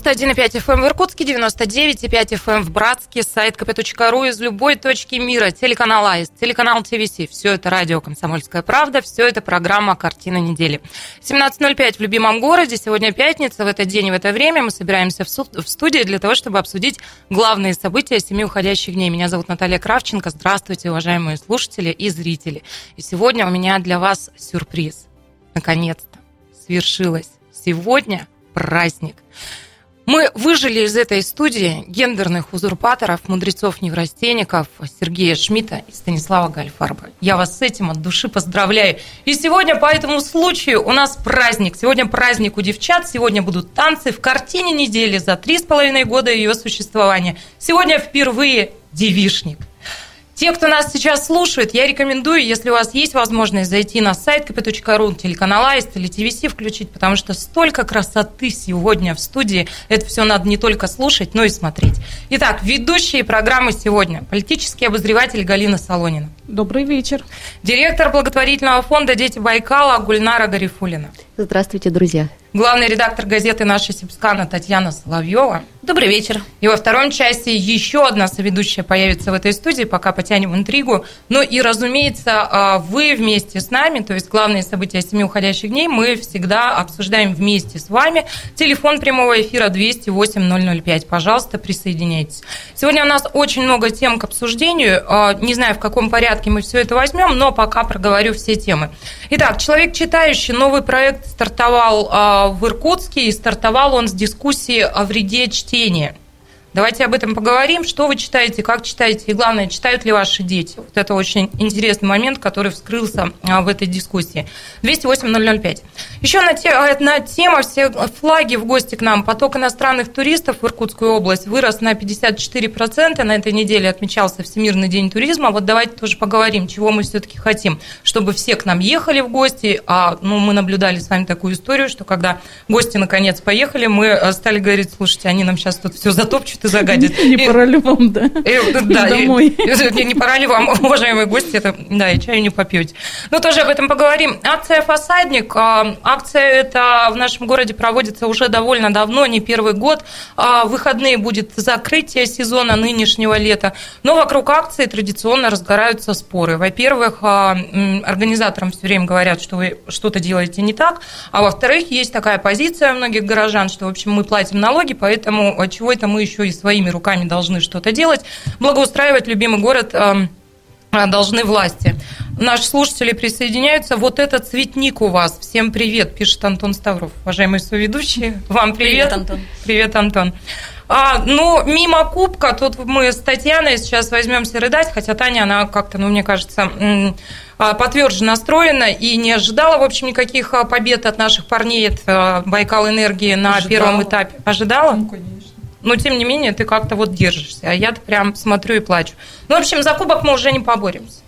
91,5 FM эм в Иркутске, 99,5 FM эм в Братске, сайт kp.ru из любой точки мира, телеканал АИС, телеканал ТВС. Все это радио «Комсомольская правда», все это программа «Картина недели». 17.05 в любимом городе, сегодня пятница, в этот день и в это время мы собираемся в, суд, в студии для того, чтобы обсудить главные события семи уходящих дней. Меня зовут Наталья Кравченко. Здравствуйте, уважаемые слушатели и зрители. И сегодня у меня для вас сюрприз. Наконец-то свершилось. Сегодня праздник. Мы выжили из этой студии гендерных узурпаторов, мудрецов-неврастенников Сергея Шмидта и Станислава Гальфарба. Я вас с этим от души поздравляю. И сегодня по этому случаю у нас праздник. Сегодня праздник у девчат, сегодня будут танцы в картине недели за три с половиной года ее существования. Сегодня впервые девишник. Те, кто нас сейчас слушает, я рекомендую, если у вас есть возможность, зайти на сайт kp.ru, телеканал Аист или ТВС включить, потому что столько красоты сегодня в студии. Это все надо не только слушать, но и смотреть. Итак, ведущие программы сегодня. Политический обозреватель Галина Солонина. Добрый вечер. Директор благотворительного фонда «Дети Байкала» Гульнара Гарифулина. Здравствуйте, друзья. Главный редактор газеты «Наша Сибскана» Татьяна Соловьева. Добрый вечер. И во втором части еще одна соведущая появится в этой студии, пока потянем интригу. Ну и, разумеется, а, вы вместе с нами, то есть главные события семи уходящих дней, мы всегда обсуждаем вместе с вами. Телефон прямого эфира 208 005. Пожалуйста, присоединяйтесь. Сегодня у нас очень много тем к обсуждению. А, не знаю, в каком порядке мы все это возьмем, но пока проговорю все темы. Итак, «Человек читающий» новый проект стартовал а, в Иркутске, и стартовал он с дискуссии о вреде чтения. Давайте об этом поговорим. Что вы читаете, как читаете, и главное, читают ли ваши дети. Вот это очень интересный момент, который вскрылся а, в этой дискуссии. 208-005. Еще одна тема. Все флаги в гости к нам. Поток иностранных туристов в Иркутскую область вырос на 54%. На этой неделе отмечался Всемирный день туризма. Вот давайте тоже поговорим, чего мы все-таки хотим. Чтобы все к нам ехали в гости. А ну, мы наблюдали с вами такую историю, что когда гости наконец поехали, мы э, стали говорить, слушайте, они нам сейчас тут все затопчут что загадит. Не пора ли вам, да? Домой. Не пора ли вам, уважаемые гости, это, да, и чаю не попьете. Ну, тоже об этом поговорим. Акция «Фасадник». А, акция эта в нашем городе проводится уже довольно давно, не первый год. А, в выходные будет закрытие сезона нынешнего лета. Но вокруг акции традиционно разгораются споры. Во-первых, а, организаторам все время говорят, что вы что-то делаете не так. А во-вторых, есть такая позиция у многих горожан, что, в общем, мы платим налоги, поэтому чего это мы еще и своими руками должны что-то делать. Благоустраивать любимый город эм, э, должны власти. Наши слушатели присоединяются. Вот этот цветник у вас. Всем привет, пишет Антон Ставров. Уважаемые соведущие, вам привет. Привет, Антон. Привет, Антон. А, ну, мимо кубка, тут мы с Татьяной сейчас возьмемся рыдать, хотя Таня, она как-то, ну, мне кажется, а, потверже настроена и не ожидала, в общем, никаких а, побед от наших парней от э, Байкал Энергии на ожидала. первом этапе. Ожидала? Ну, конечно но тем не менее ты как-то вот держишься, а я-то прям смотрю и плачу. Ну, в общем, за кубок мы уже не поборемся.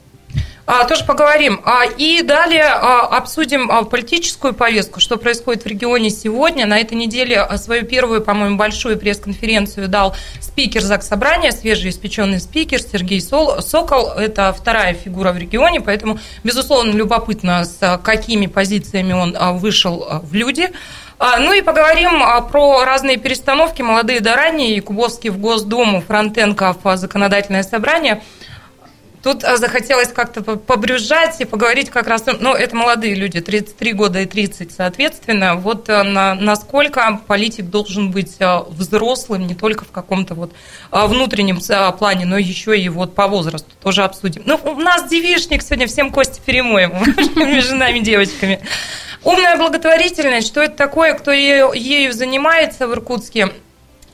А, тоже поговорим. А, и далее а, обсудим а, политическую повестку, что происходит в регионе сегодня. На этой неделе а, свою первую, по-моему, большую пресс-конференцию дал спикер ЗАГС Собрания, свежеиспеченный спикер Сергей Сол, Сокол. Это вторая фигура в регионе, поэтому, безусловно, любопытно, с какими позициями он вышел в люди. Ну и поговорим про разные перестановки, молодые да ранние, Якубовский в Госдуму, Фронтенко в законодательное собрание – Тут а, захотелось как-то побрюзжать и поговорить как раз, ну, это молодые люди, 33 года и 30, соответственно, вот а, на, насколько политик должен быть а, взрослым не только в каком-то вот внутреннем плане, но еще и вот по возрасту тоже обсудим. Ну, у нас девишник сегодня, всем кости перемоем между нами девочками. Умная благотворительность, что это такое, кто ею занимается в Иркутске –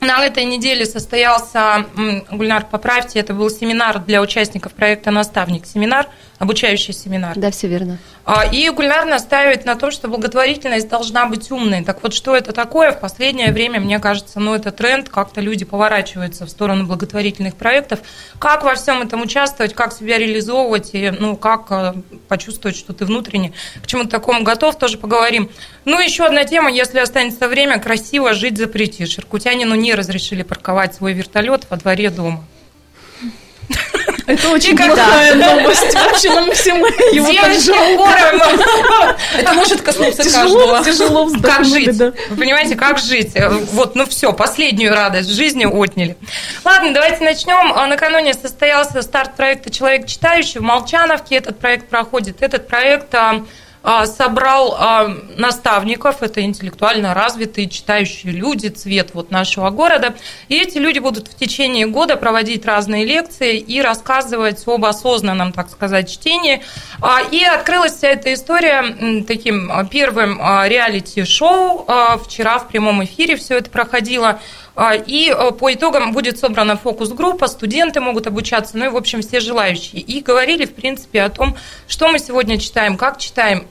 на этой неделе состоялся, Гульнар, поправьте, это был семинар для участников проекта «Наставник». Семинар, обучающий семинар. Да, все верно. А, и Гульнар настаивает на том, что благотворительность должна быть умной. Так вот, что это такое? В последнее время, мне кажется, ну, это тренд, как-то люди поворачиваются в сторону благотворительных проектов. Как во всем этом участвовать, как себя реализовывать, и, ну, как э, почувствовать, что ты внутренне к чему-то такому готов, тоже поговорим. Ну, еще одна тема, если останется время, красиво жить запретишь. Иркутянину не разрешили парковать свой вертолет во дворе дома. Это очень плохая новость. Вообще нам всем его так. Это может коснуться каждого. тяжело Как вздохнули, жить? Вы понимаете, как жить? Э, Вот, ну все, последнюю радость жизни отняли. Ладно, давайте начнем. А, Накануне состоялся старт проекта «Человек читающий» в Молчановке. Этот проект проходит. Этот проект а, собрал а, наставников, это интеллектуально развитые читающие люди, цвет вот нашего города. И эти люди будут в течение года проводить разные лекции и рассказывать об осознанном, так сказать, чтении. А, И открылась вся эта история таким а, первым а, реалити-шоу. А, Вчера в прямом эфире все это проходило. А, И а, по итогам будет собрана фокус-группа, студенты могут обучаться, ну и, в общем, все желающие. И говорили, в принципе, о том, что мы сегодня читаем, как читаем.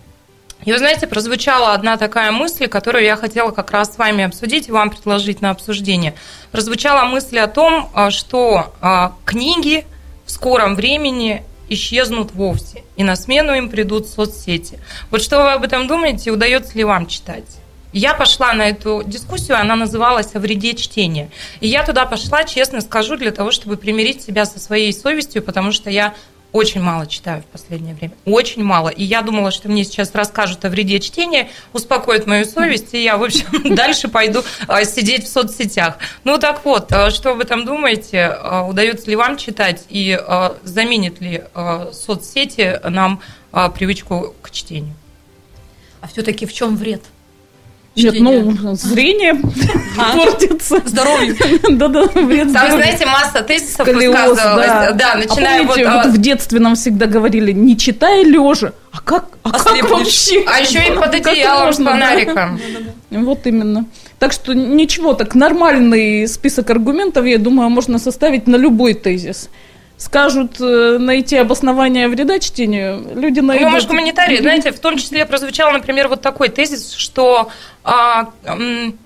И вы знаете, прозвучала одна такая мысль, которую я хотела как раз с вами обсудить и вам предложить на обсуждение. Прозвучала мысль о том, а, что а, книги в скором времени исчезнут вовсе, и на смену им придут соцсети. Вот что вы об этом думаете, удается ли вам читать? Я пошла на эту дискуссию, она называлась «О вреде чтения». И я туда пошла, честно скажу, для того, чтобы примирить себя со своей совестью, потому что я очень мало читаю в последнее время. Очень мало. И я думала, что мне сейчас расскажут о вреде чтения, успокоят мою совесть, и я, в общем, дальше пойду а, сидеть в соцсетях. Ну так вот, а, что об этом думаете? А, Удается ли вам читать? И заменит ли соцсети нам привычку к чтению? А все-таки в чем вред? Нет, ну, зрение А? портится. Здоровью. Да-да, вред Там, знаете, масса тезисов высказывалась. да. А начиная вот... в детстве нам всегда говорили, не читай лежа. А как, а как вообще? А еще и под одеялом с фонариком. Вот именно. Так что ничего, так нормальный список аргументов, я думаю, можно составить на любой тезис. Скажут э, найти обоснование вреда чтению, люди найдут. Ну, может, гуманитарии, знаете, в том числе прозвучал, например, вот такой тезис, что а, м,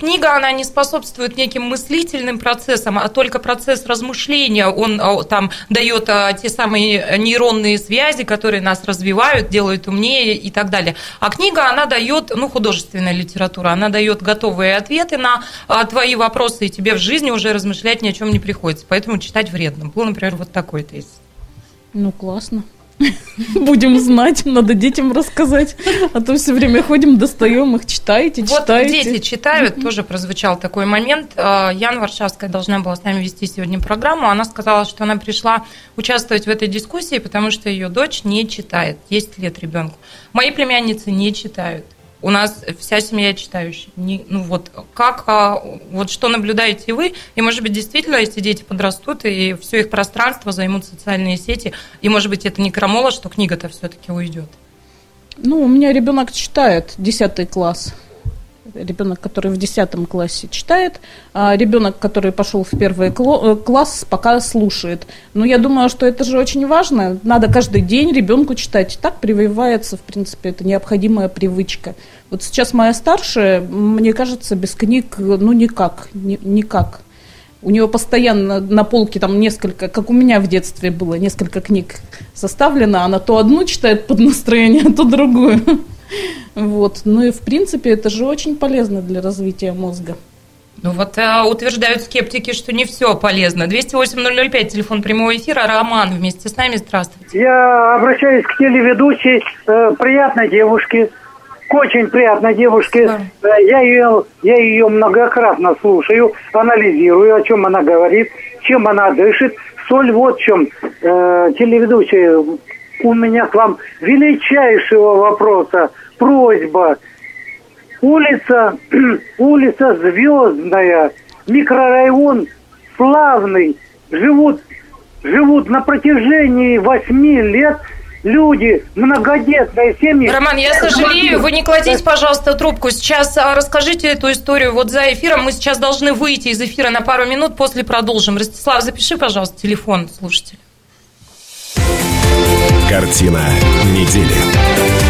книга, она не способствует неким мыслительным процессам, а только процесс размышления, он а, там дает а, те самые нейронные связи, которые нас развивают, делают умнее и так далее. А книга, она дает, ну, художественная литература, она дает готовые ответы на а, твои вопросы, и тебе в жизни уже размышлять ни о чем не приходится, поэтому читать вредно. Был, например, вот такой тезис. Ну, классно. Будем знать, надо детям рассказать. А то все время ходим, достаем их, читайте, Вот читайте. дети читают, тоже прозвучал такой момент. А, Яна Варшавская должна была с нами вести сегодня программу. Она сказала, что она пришла участвовать в этой дискуссии, потому что ее дочь не читает. 10 лет ребенку. Мои племянницы не читают. У нас вся семья читающая. Не- ну вот как, а, вот что наблюдаете вы? И может быть действительно, если дети подрастут и все их пространство займут социальные сети, и может быть это не крамола, что книга-то все-таки уйдет. Ну, у меня ребенок читает 10 класс. Ребенок, который в 10 классе читает, а ребенок, который пошел в первый э, класс, пока слушает. Но я думаю, что это же очень важно. Надо каждый день ребенку читать. Так прививается, в принципе, это необходимая привычка. Вот сейчас моя старшая, мне кажется, без книг, ну, никак, ни- никак. У него постоянно на полке там несколько, как у меня в детстве было, несколько книг составлено. Она то одну читает под настроение, то другую. Вот. Ну и в принципе это же очень полезно для развития мозга. Ну вот э, утверждают скептики, что не все полезно. 208-005, телефон прямого эфира. Роман вместе с нами. Здравствуйте. Я обращаюсь к телеведущей, э, приятной девушке, к очень приятной девушке. Да. Э, я, ее, я ее многократно слушаю, анализирую, о чем она говорит, чем она дышит. Соль вот в чем. Э, телеведущая, у меня к вам величайшего вопроса, просьба. Улица, улица Звездная, микрорайон славный, живут, живут на протяжении восьми лет люди, многодетные семьи. Роман, я сожалею, вы не кладите, пожалуйста, трубку. Сейчас а, расскажите эту историю вот за эфиром. Мы сейчас должны выйти из эфира на пару минут, после продолжим. Ростислав, запиши, пожалуйста, телефон слушателя. Картина недели.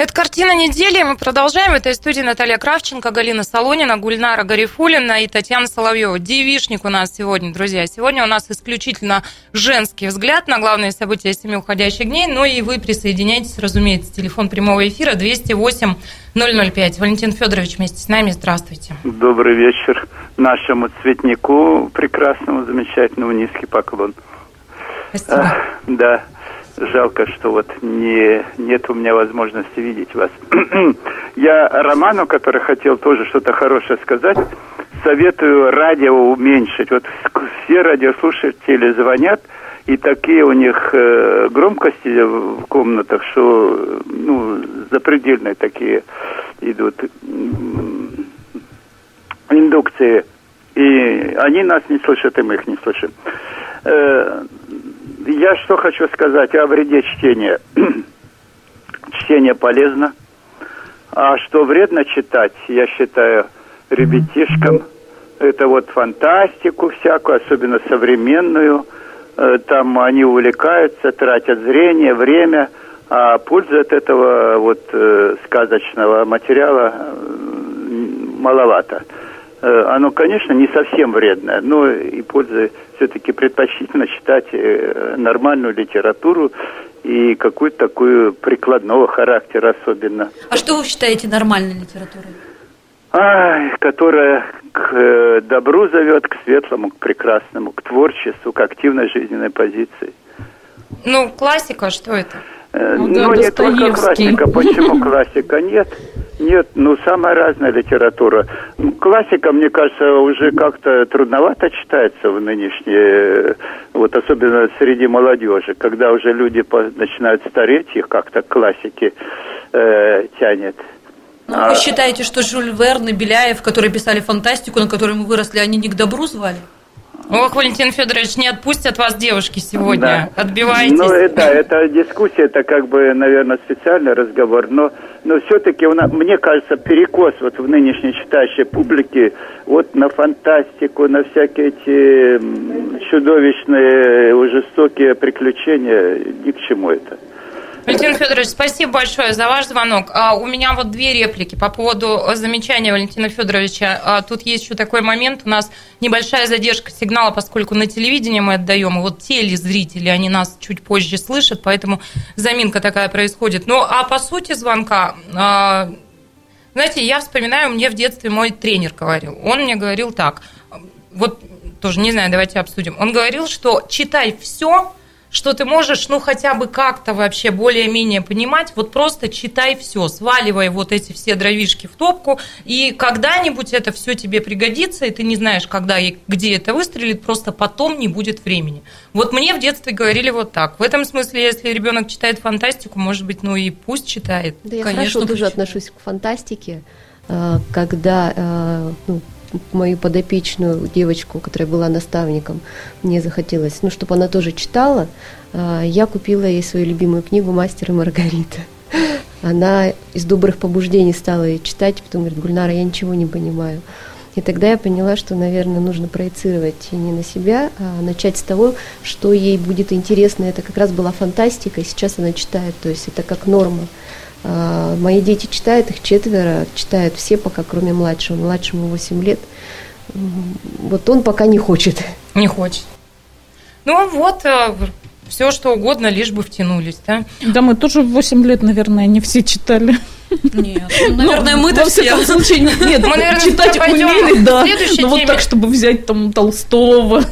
Это картина недели. Мы продолжаем. Этой студии Наталья Кравченко, Галина Солонина, Гульнара Гарифулина и Татьяна Соловьева. Девишник у нас сегодня, друзья. Сегодня у нас исключительно женский взгляд на главные события семи уходящих дней. Ну и вы присоединяйтесь, разумеется. Телефон прямого эфира 208 005. Валентин Федорович вместе с нами. Здравствуйте. Добрый вечер нашему цветнику прекрасному, замечательному. Низкий поклон. Спасибо. А, да. Жалко, что вот не, нет у меня возможности видеть вас. Я Роману, который хотел тоже что-то хорошее сказать, советую радио уменьшить. Вот все радиослушатели звонят, и такие у них э, громкости в комнатах, что ну, запредельные такие идут индукции. И они нас не слышат, и мы их не слышим. Я что хочу сказать о вреде чтения. Чтение полезно. А что вредно читать, я считаю, ребятишкам, это вот фантастику всякую, особенно современную. Э, там они увлекаются, тратят зрение, время, а пользы от этого вот э, сказочного материала маловато. Э, оно, конечно, не совсем вредное, но и пользы все-таки предпочтительно читать э, нормальную литературу и какую-то такую прикладного характера особенно. А что вы считаете нормальной литературой? А, которая к э, добру зовет, к светлому, к прекрасному, к творчеству, к активной жизненной позиции. Ну, классика, что это? Ну, Ну, да, ну не только классика. Почему классика? Нет, нет, ну, самая разная литература. Классика, мне кажется, уже как-то трудновато читается в нынешние, вот особенно среди молодежи, когда уже люди по- начинают стареть, их как-то к классике э, тянет. Ну, А- вы считаете, что Жюль Верн и Беляев, которые писали фантастику, на которой мы выросли, они не к добру звали? Ох, Валентин Федорович, не отпустят вас девушки сегодня. Да. Отбивайтесь. Ну, это, это дискуссия, это как бы, наверное, специальный разговор, но, но все-таки мне кажется, перекос вот в нынешней читающей публике вот на фантастику, на всякие эти чудовищные, жестокие приключения, ни к чему это. Валентин Федорович, спасибо большое за ваш звонок. А, у меня вот две реплики по поводу замечания Валентина Федоровича. А, тут есть еще такой момент. У нас небольшая задержка сигнала, поскольку на телевидении мы отдаем, и вот телезрители, они нас чуть позже слышат, поэтому заминка такая происходит. Ну, а по сути звонка, а, знаете, я вспоминаю, мне в детстве мой тренер говорил. Он мне говорил так, вот тоже не знаю, давайте обсудим. Он говорил, что читай все, что ты можешь, ну, хотя бы как-то вообще более-менее понимать, вот просто читай все, сваливай вот эти все дровишки в топку, и когда-нибудь это все тебе пригодится, и ты не знаешь, когда и где это выстрелит, просто потом не будет времени. Вот мне в детстве говорили вот так. В этом смысле, если ребенок читает фантастику, может быть, ну и пусть читает. Да, я Конечно, хорошо тоже отношусь к фантастике, э, когда э, ну, мою подопечную девочку, которая была наставником, мне захотелось, ну, чтобы она тоже читала, э, я купила ей свою любимую книгу «Мастер и Маргарита». Она из добрых побуждений стала ее читать, потом говорит, Гульнара, я ничего не понимаю. И тогда я поняла, что, наверное, нужно проецировать не на себя, а начать с того, что ей будет интересно. Это как раз была фантастика, и сейчас она читает, то есть это как норма. А, Мои дети читают, их четверо, читают все пока, кроме младшего. Младшему 8 лет. Вот он пока не хочет. Не хочет. Ну вот, все что угодно, лишь бы втянулись, да? Да, мы тоже в 8 лет, наверное, не все читали. Нет. Ну, наверное, мы-то во все. всяком случае, нет, Мы, наверное, читать умели, да. Но вот так, чтобы взять там Толстого.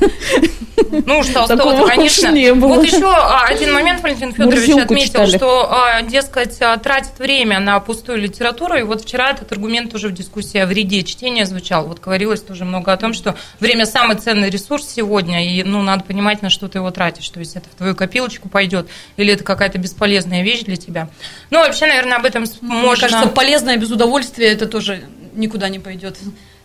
Ну, что Такого то конечно. уж не было. Вот еще а, один момент Валентин Федорович отметил, читали. что, а, дескать, а, тратит время на пустую литературу. И вот вчера этот аргумент уже в дискуссии о вреде чтения звучал. Вот говорилось тоже много о том, что время самый ценный ресурс сегодня, и ну, надо понимать, на что ты его тратишь. То есть это в твою копилочку пойдет, или это какая-то бесполезная вещь для тебя. Ну, вообще, наверное, об этом с- Мне кажется, полезное без удовольствия это тоже никуда не пойдет.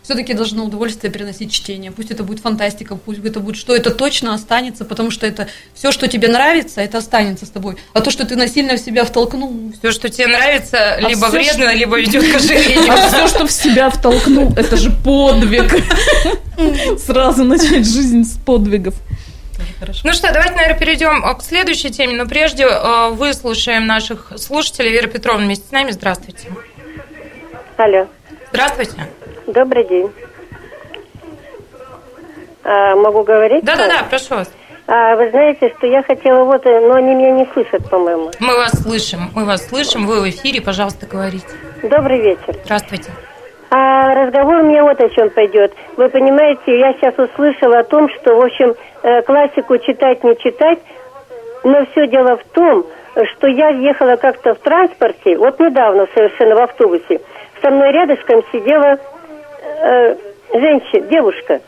Все-таки должно удовольствие приносить чтение. Пусть это будет фантастика, пусть это будет что, это точно останется, потому что это все, что тебе нравится, это останется с тобой. А то, что ты насильно в себя втолкнул, Все, что тебе нравится, либо А всё, вредно, что- либо ведет к ожирению. А все, что в себя втолкнул, это же подвиг. Сразу начать жизнь с подвигов. Хорошо. Ну что, давайте, наверное, перейдем а, к следующей теме, но прежде а, выслушаем наших слушателей. Вера Петровна вместе с нами. Здравствуйте. Алло, Здравствуйте. добрый день. А, могу говорить? Да-да-да, прошу вас. А, вы знаете, что я хотела вот, э, но они меня не слышат, по-моему. Мы вас слышим, мы вас слышим, вы в эфире, пожалуйста, говорите. Добрый вечер. Здравствуйте. А разговор меня вот о чем пойдет. Вы понимаете, я сейчас услышала о том, что, в общем, э, классику читать, не читать, но все дело в том, что я ехала как-то в транспорте, вот недавно совершенно в автобусе, со мной рядышком сидела э, женщина, девушка.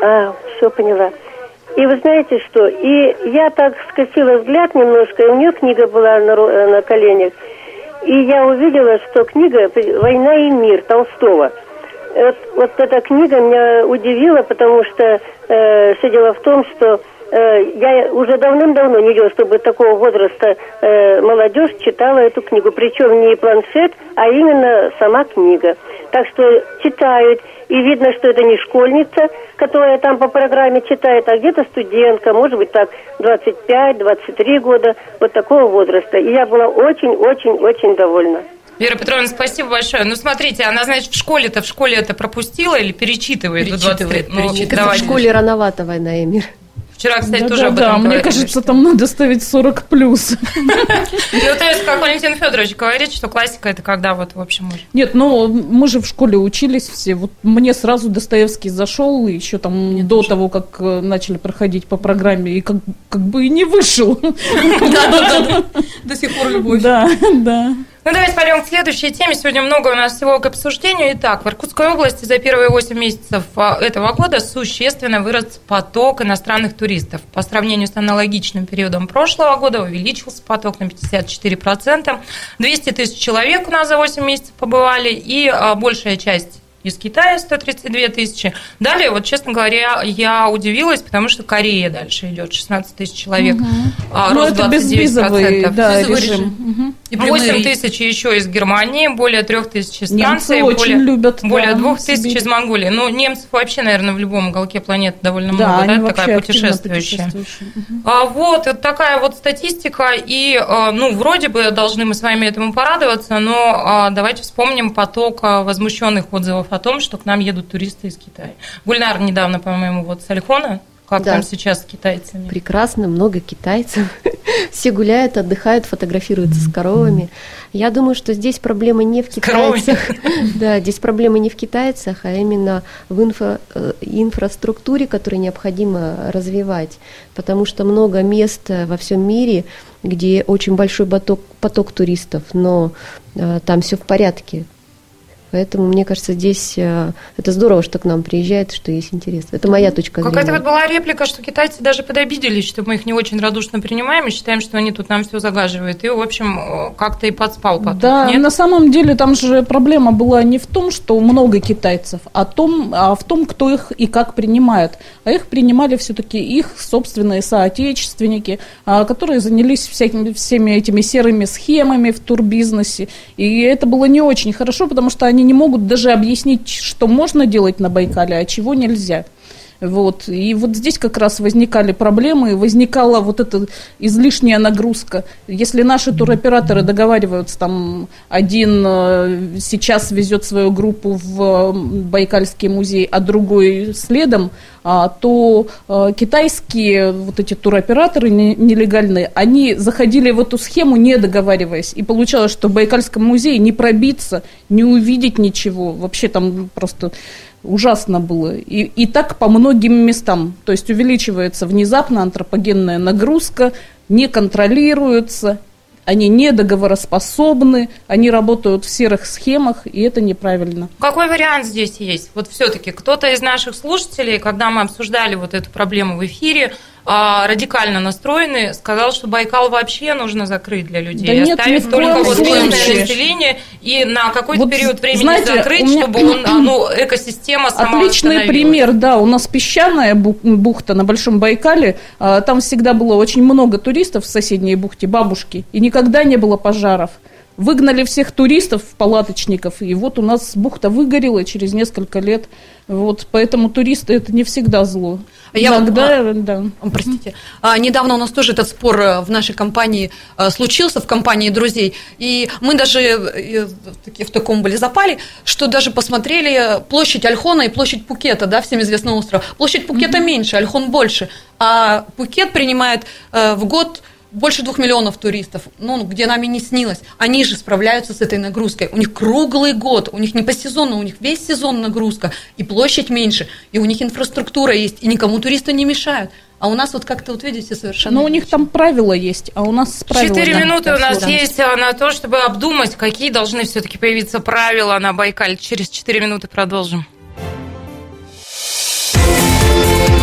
А, все поняла. И вы знаете что? И я так скосила взгляд немножко, и у нее книга была на, э, на коленях. И я увидела, что книга «Война и мир» Толстого. Вот, вот эта книга меня удивила, потому что э, все дело в том, что я уже давным-давно не видела, чтобы такого возраста э, молодежь читала эту книгу. Причем не планшет, а именно сама книга. Так что читают, и видно, что это не школьница, которая там по программе читает, а где-то студентка, может быть так 25-23 года, вот такого возраста. И я была очень-очень-очень довольна. Вера Петровна, спасибо большое. Ну, смотрите, она, значит, в школе-то, в школе это пропустила или перечитывает? до 20 лет? Перечитывает, Ну, перечитывает. Как-то в давайте. школе рановато «Война и мир». Вчера, кстати, Да, тоже да, об да, этом мне говорили, кажется, что- там надо ставить 40 плюс. Ну, то есть, как Валентин Федорович говорит, что классика это когда вот, в общем, уже. Нет, ну мы же в школе учились все. Вот мне сразу Достоевский зашел, еще там до того, как э, начали проходить по программе, и как, как бы и не вышел. Да-да-да. До сих пор любовь. Да, да. Ну, давайте пойдем к следующей теме. Сегодня много у нас всего к обсуждению. Итак, в Иркутской области за первые 8 месяцев а, этого года существенно вырос поток иностранных туристов. По сравнению с аналогичным периодом прошлого года увеличился поток на 54%. 200 тысяч человек у нас за 8 месяцев побывали, и а, большая часть из Китая 132 тысячи. Далее, вот, честно говоря, я удивилась, потому что Корея дальше идет, 16 тысяч человек. а, Ну, рост это 29%. безвизовый да, Безвизовый режим. режим. Мгм. И прямые 8 рейсы. тысяч еще из Германии, более 3 тысяч из Немцы Франции, очень более, любят, более да, 2 тысяч из Монголии. Ну, немцев вообще, наверное, в любом уголке планеты довольно Да, много, да, такая путешествующая. путешествующие. Мгм. А, вот, это такая вот статистика, и, а, ну, вроде бы должны мы с вами этому порадоваться, но а, давайте вспомним поток а, возмущенных отзывов о том, что к нам едут туристы из Китая. Гульнар недавно, по-моему, вот с Альхона, как Да. там сейчас с китайцами? Прекрасно, много китайцев. Все гуляют, отдыхают, фотографируются с коровами. Я думаю, что здесь проблема не в китайцах. Да, здесь проблема не в китайцах, а именно в инфра- э, инфраструктуре, которую необходимо развивать. Потому что много мест э, во всем мире, где очень большой поток, поток туристов, но э, там все в порядке. Поэтому, мне кажется, здесь э, это здорово, что к нам приезжают, что есть интерес. Это моя точка Какая-то зрения. вот была реплика, что китайцы даже подобиделись, что мы их не очень радушно принимаем и считаем, что они тут нам все загаживают. И, в общем, как-то и подспал потом. Да, Нет? на самом деле там же проблема была не в том, что много китайцев, а, том, а в том, кто их и как принимает. А их принимали все-таки их собственные соотечественники, а, которые занялись всякими, всеми этими серыми схемами в турбизнесе. И это было не очень хорошо, потому что они не могут даже объяснить, что можно делать на Байкале, а чего нельзя. Вот. И вот здесь как раз возникали проблемы, возникала вот эта излишняя нагрузка. Если наши туроператоры договариваются, там один э, сейчас везет свою группу в э, Байкальский музей, а другой следом, а, то э, китайские вот эти туроператоры не- нелегальные, они заходили в эту схему, не договариваясь. И получалось, что в Байкальском музее не пробиться, не увидеть ничего. Вообще там просто ужасно было. И, и так по многим местам. То есть увеличивается внезапно антропогенная нагрузка, не контролируется, они недоговороспособны, они работают в серых схемах, и это неправильно. Какой вариант здесь есть? Вот все-таки кто-то из наших слушателей, когда мы обсуждали вот эту проблему в эфире, радикально настроенный, сказал, что Байкал вообще нужно закрыть для людей, Да нет, оставить ни в только вот местное население и на какой-то Вот, период времени знаете, закрыть, меня- чтобы он, а, ну, экосистема сама Отличный пример, да, у нас песчаная бу- бухта на Большом Байкале, а, там всегда было очень много туристов в соседней бухте, бабушки, и никогда не было пожаров. Выгнали всех туристов, палаточников, и вот у нас бухта выгорела через несколько лет. Вот, поэтому туристы это не всегда зло. Я вот, Иногда, а, да. Простите. А, недавно у нас тоже этот спор э, в нашей компании а, случился, в компании друзей. И мы даже э, в таком были запали, что даже посмотрели площадь Альхона и площадь Пукета, да, всем известный остров. Площадь Пукета mm-hmm. меньше, Альхон больше. А Пукет принимает э, в год больше двух миллионов туристов, ну, где нами не снилось, они же справляются с этой нагрузкой. У них круглый год, у них не по сезону, у них весь сезон нагрузка, и площадь меньше, и у них инфраструктура есть, и никому туристы не мешают. А у нас вот как-то, вот видите, совершенно... Но у них там правила есть, а у нас правила... Четыре минуты у нас да. есть а, на то, чтобы обдумать, какие должны все-таки появиться правила на Байкале. Через четыре минуты продолжим.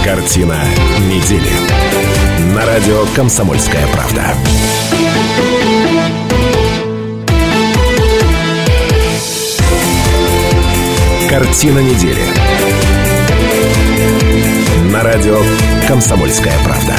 Картина недели. На радио «Комсомольская правда». Картина недели. На радио «Комсомольская правда».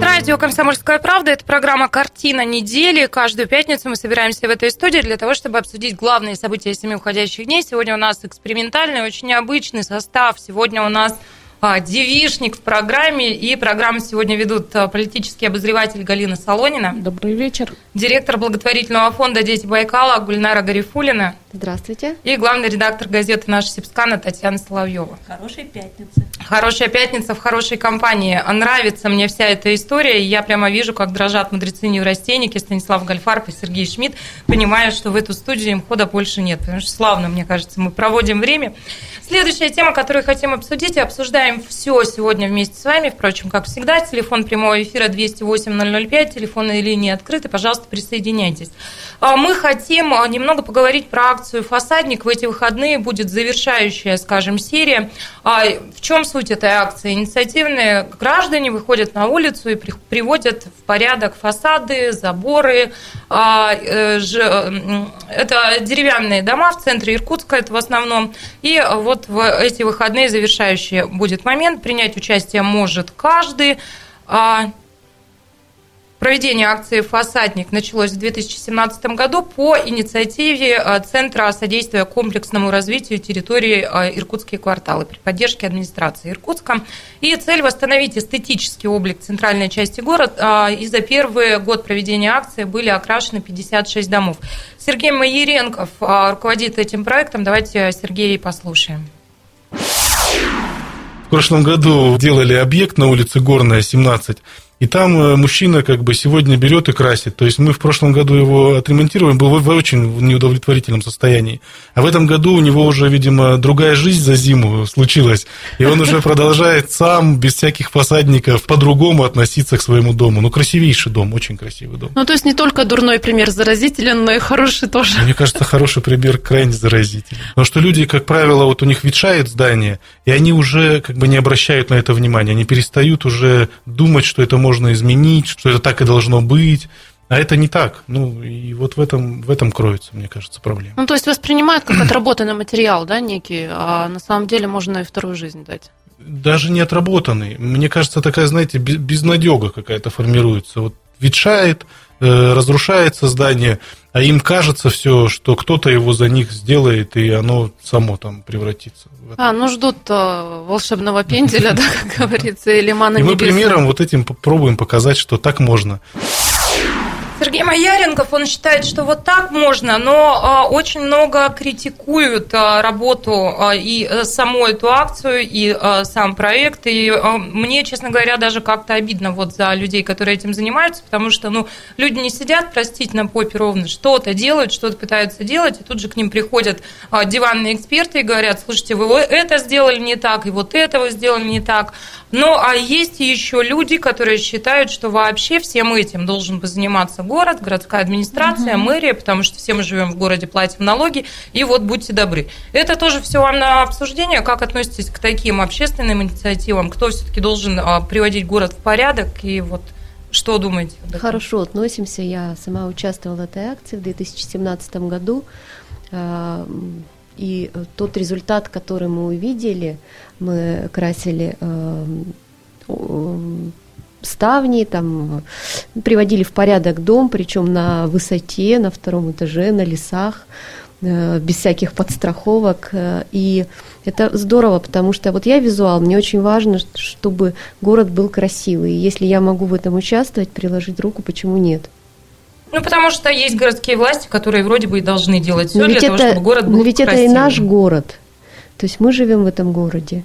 Радио «Комсомольская правда» – это программа «Картина недели». Каждую пятницу мы собираемся в этой студии для того, чтобы обсудить главные события семи уходящих дней. Сегодня у нас экспериментальный, очень необычный состав. Сегодня у нас девишник в программе. И программу сегодня ведут а, политический обозреватель Галина Солонина. Добрый вечер. Директор благотворительного фонда «Дети Байкала» Гульнара Гарифулина. Здравствуйте. И главный редактор газеты «Наша Сипскана» Татьяна Соловьева. Хорошей пятницы. Хорошая пятница в хорошей компании. Нравится мне вся эта история. И я прямо вижу, как дрожат мудрецы-неврастенники Станислав Гальфарб и Сергей Шмидт, понимая, что в эту студию им хода больше нет. Потому что славно, мне кажется, мы проводим время. Следующая тема, которую хотим обсудить, и обсуждаем все сегодня вместе с вами. Впрочем, как всегда, телефон прямого эфира 208-005, телефонные линии открыты, пожалуйста, присоединяйтесь. А, мы хотим а, немного поговорить про акцию «Фасадник». В эти выходные будет завершающая, скажем, серия. А, в чем суть этой акции? Инициативные граждане выходят на улицу и приводят в порядок фасады, заборы. Э, это деревянные дома в центре Иркутска, это в основном. И вот в эти выходные завершающий будет момент. Принять участие может каждый. Проведение акции «Фасадник» началось в 2017 году по инициативе а, Центра содействия комплексному развитию территории а, Иркутские кварталы при поддержке администрации Иркутска. И цель – восстановить эстетический облик центральной части города. И за первый год проведения акции были окрашены 56 домов. Сергей Майеренков руководит этим проектом. Давайте Сергея послушаем. В прошлом году делали объект на улице Горная, 17. И там э, мужчина как бы сегодня берет и красит. То есть мы в прошлом году его отремонтировали, был в очень неудовлетворительном состоянии. А в этом году у него уже, видимо, другая жизнь за зиму случилась. И он уже продолжает сам, без всяких посадников, по-другому относиться к своему дому. Ну, красивейший дом, очень красивый дом. Ну, то есть не только дурной пример заразителен, но и хороший тоже. Мне кажется, хороший пример крайне заразителен. Потому что люди, как правило, вот у них ветшает здание, и они уже как бы не обращают на это внимания. Они перестают уже думать, что это может можно изменить, что это так и должно быть. А это не так. Ну, и вот в этом, в этом кроется, мне кажется, проблема. Ну, то есть воспринимают как отработанный материал, да, некий, а на самом деле можно и вторую жизнь дать. Даже не отработанный. Мне кажется, такая, знаете, безнадега какая-то формируется. Вот ветшает, разрушается здание, а им кажется все, что кто-то его за них сделает, и оно само там превратится. А, ну ждут э, волшебного пенделя, да, как говорится, или мана И мы примером вот этим попробуем показать, что так можно. Сергей Маяренков, он считает, что вот так можно, но а, очень много критикуют а, работу а, и э, саму эту акцию, и сам проект. И мне, честно говоря, даже как-то обидно вот за людей, которые этим занимаются, потому что, ну, люди не сидят, простите, на попе ровно, что-то делают, что-то пытаются делать, и тут же к ним приходят диванные эксперты и говорят, слушайте, вы это сделали не так, и вот это вы сделали не так. Ну, а есть еще люди, которые считают, что вообще всем этим должен бы заниматься город, городская администрация, угу. мэрия, потому что все мы живем в городе, платим налоги, и вот будьте добры. Это тоже все вам на обсуждение. Как относитесь к таким общественным инициативам? Кто все-таки должен а, приводить город в порядок? И вот что думаете? Хорошо относимся. Я сама участвовала в этой акции в 2017 году. И тот результат, который мы увидели, мы красили э, ставни, там приводили в порядок дом, причем на высоте, на втором этаже, на лесах, э, без всяких подстраховок. Э, и это здорово, потому что вот я визуал, мне очень важно, чтобы город был красивый. И если я могу в этом участвовать, приложить руку, почему нет? Ну, потому что есть городские власти, которые вроде бы и должны делать все для это, того, чтобы город был Но ведь красивым. это и наш город. То есть мы живем в этом городе.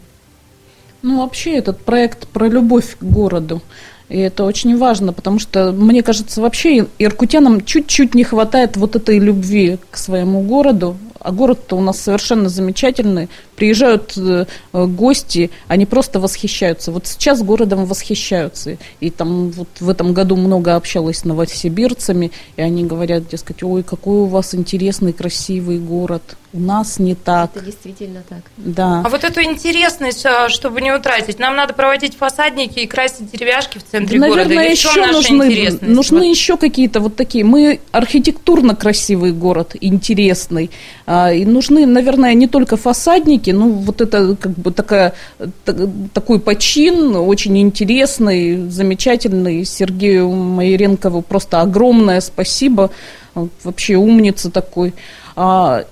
Ну, вообще этот проект про любовь к городу. И это очень важно, потому что, мне кажется, вообще иркутянам чуть-чуть не хватает вот этой любви к своему городу. А город-то у нас совершенно замечательный. Приезжают э, гости, они просто восхищаются. Вот сейчас городом восхищаются. И там вот в этом году много общалась с новосибирцами, и они говорят, дескать, ой, какой у вас интересный, красивый город. У нас не так. Это действительно так. Да. А вот эту интересность, а, чтобы не утратить, нам надо проводить фасадники и красить деревяшки в центре Да, города. наверное, Или еще нужны, нужны Вот. еще какие-то вот такие. Мы архитектурно красивый город, интересный. А, И нужны, наверное, не только фасадники, ну вот это как бы такая, та- такой почин, очень интересный, замечательный. Сергею Майоренкову просто огромное спасибо. Вообще умница такой. А,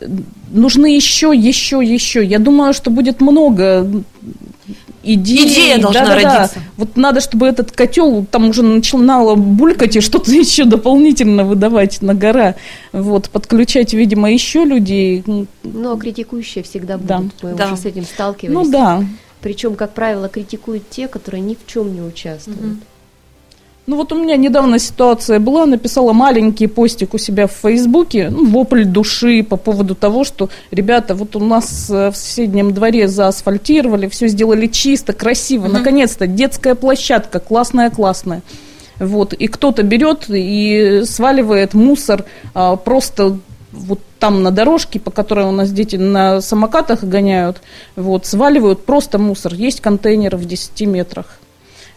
нужны еще, еще, еще. Я думаю, что будет много идей. Идея должна Да-да-да. родиться. Вот надо, чтобы этот котел там уже начинало булькать и что-то еще дополнительно выдавать на гора. Вот, подключать, видимо, еще людей. Ну, Но а критикующие всегда Да. будут. Мы Да. уже с этим сталкивались. Ну да. Причем, как правило, критикуют те, которые ни в чем не участвуют. Мгм. Ну вот у меня недавно ситуация была, написала маленький постик у себя в Фейсбуке, ну, вопль души по поводу того, что, ребята, вот у нас э, в соседнем дворе заасфальтировали, все сделали чисто, красиво, наконец-то детская площадка, классная-классная. Вот, и кто-то берет и сваливает мусор а, просто вот там на дорожке, по которой у нас дети на самокатах гоняют, вот, сваливают просто мусор. Есть контейнеры в 10 метрах.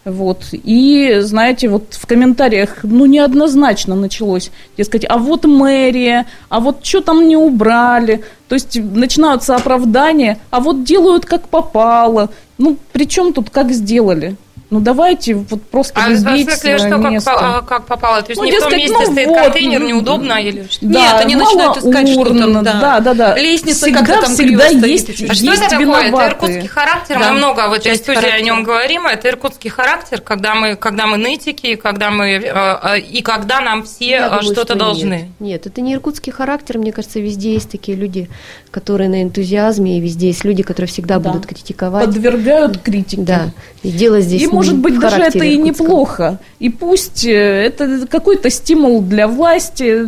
Вот. И, знаете, вот в комментариях, ну, неоднозначно началось, дескать, а вот мэрия, а вот что там не убрали. То есть начинаются оправдания, а вот делают как попало. Ну, при чем тут как сделали? Ну, давайте вот просто А в любить смысле, что как, место. по- а, как попало? То есть Ну, не в том дескать, месте ну стоит вот, контейнер, ну, неудобно или что? Да, Нет, они начинают искать, что там, да. да, да, да. Лестница всегда, как-то там всегда криво стоит есть, чуть-чуть. А что есть это такое? Это иркутский характер. Да. Мы много в этой Часть студии о характера. нем говорим. Это иркутский характер, когда мы, когда мы нытики, когда мы э, э, и когда нам все Я э, думаю, что-то что должны. Нет. нет, это не иркутский характер. Мне кажется, везде есть такие люди, которые на энтузиазме, и везде есть люди, которые всегда Да. будут критиковать. Подвергают критике. Да. И дело здесь может быть, даже это и неплохо. И пусть э, это какой-то стимул для власти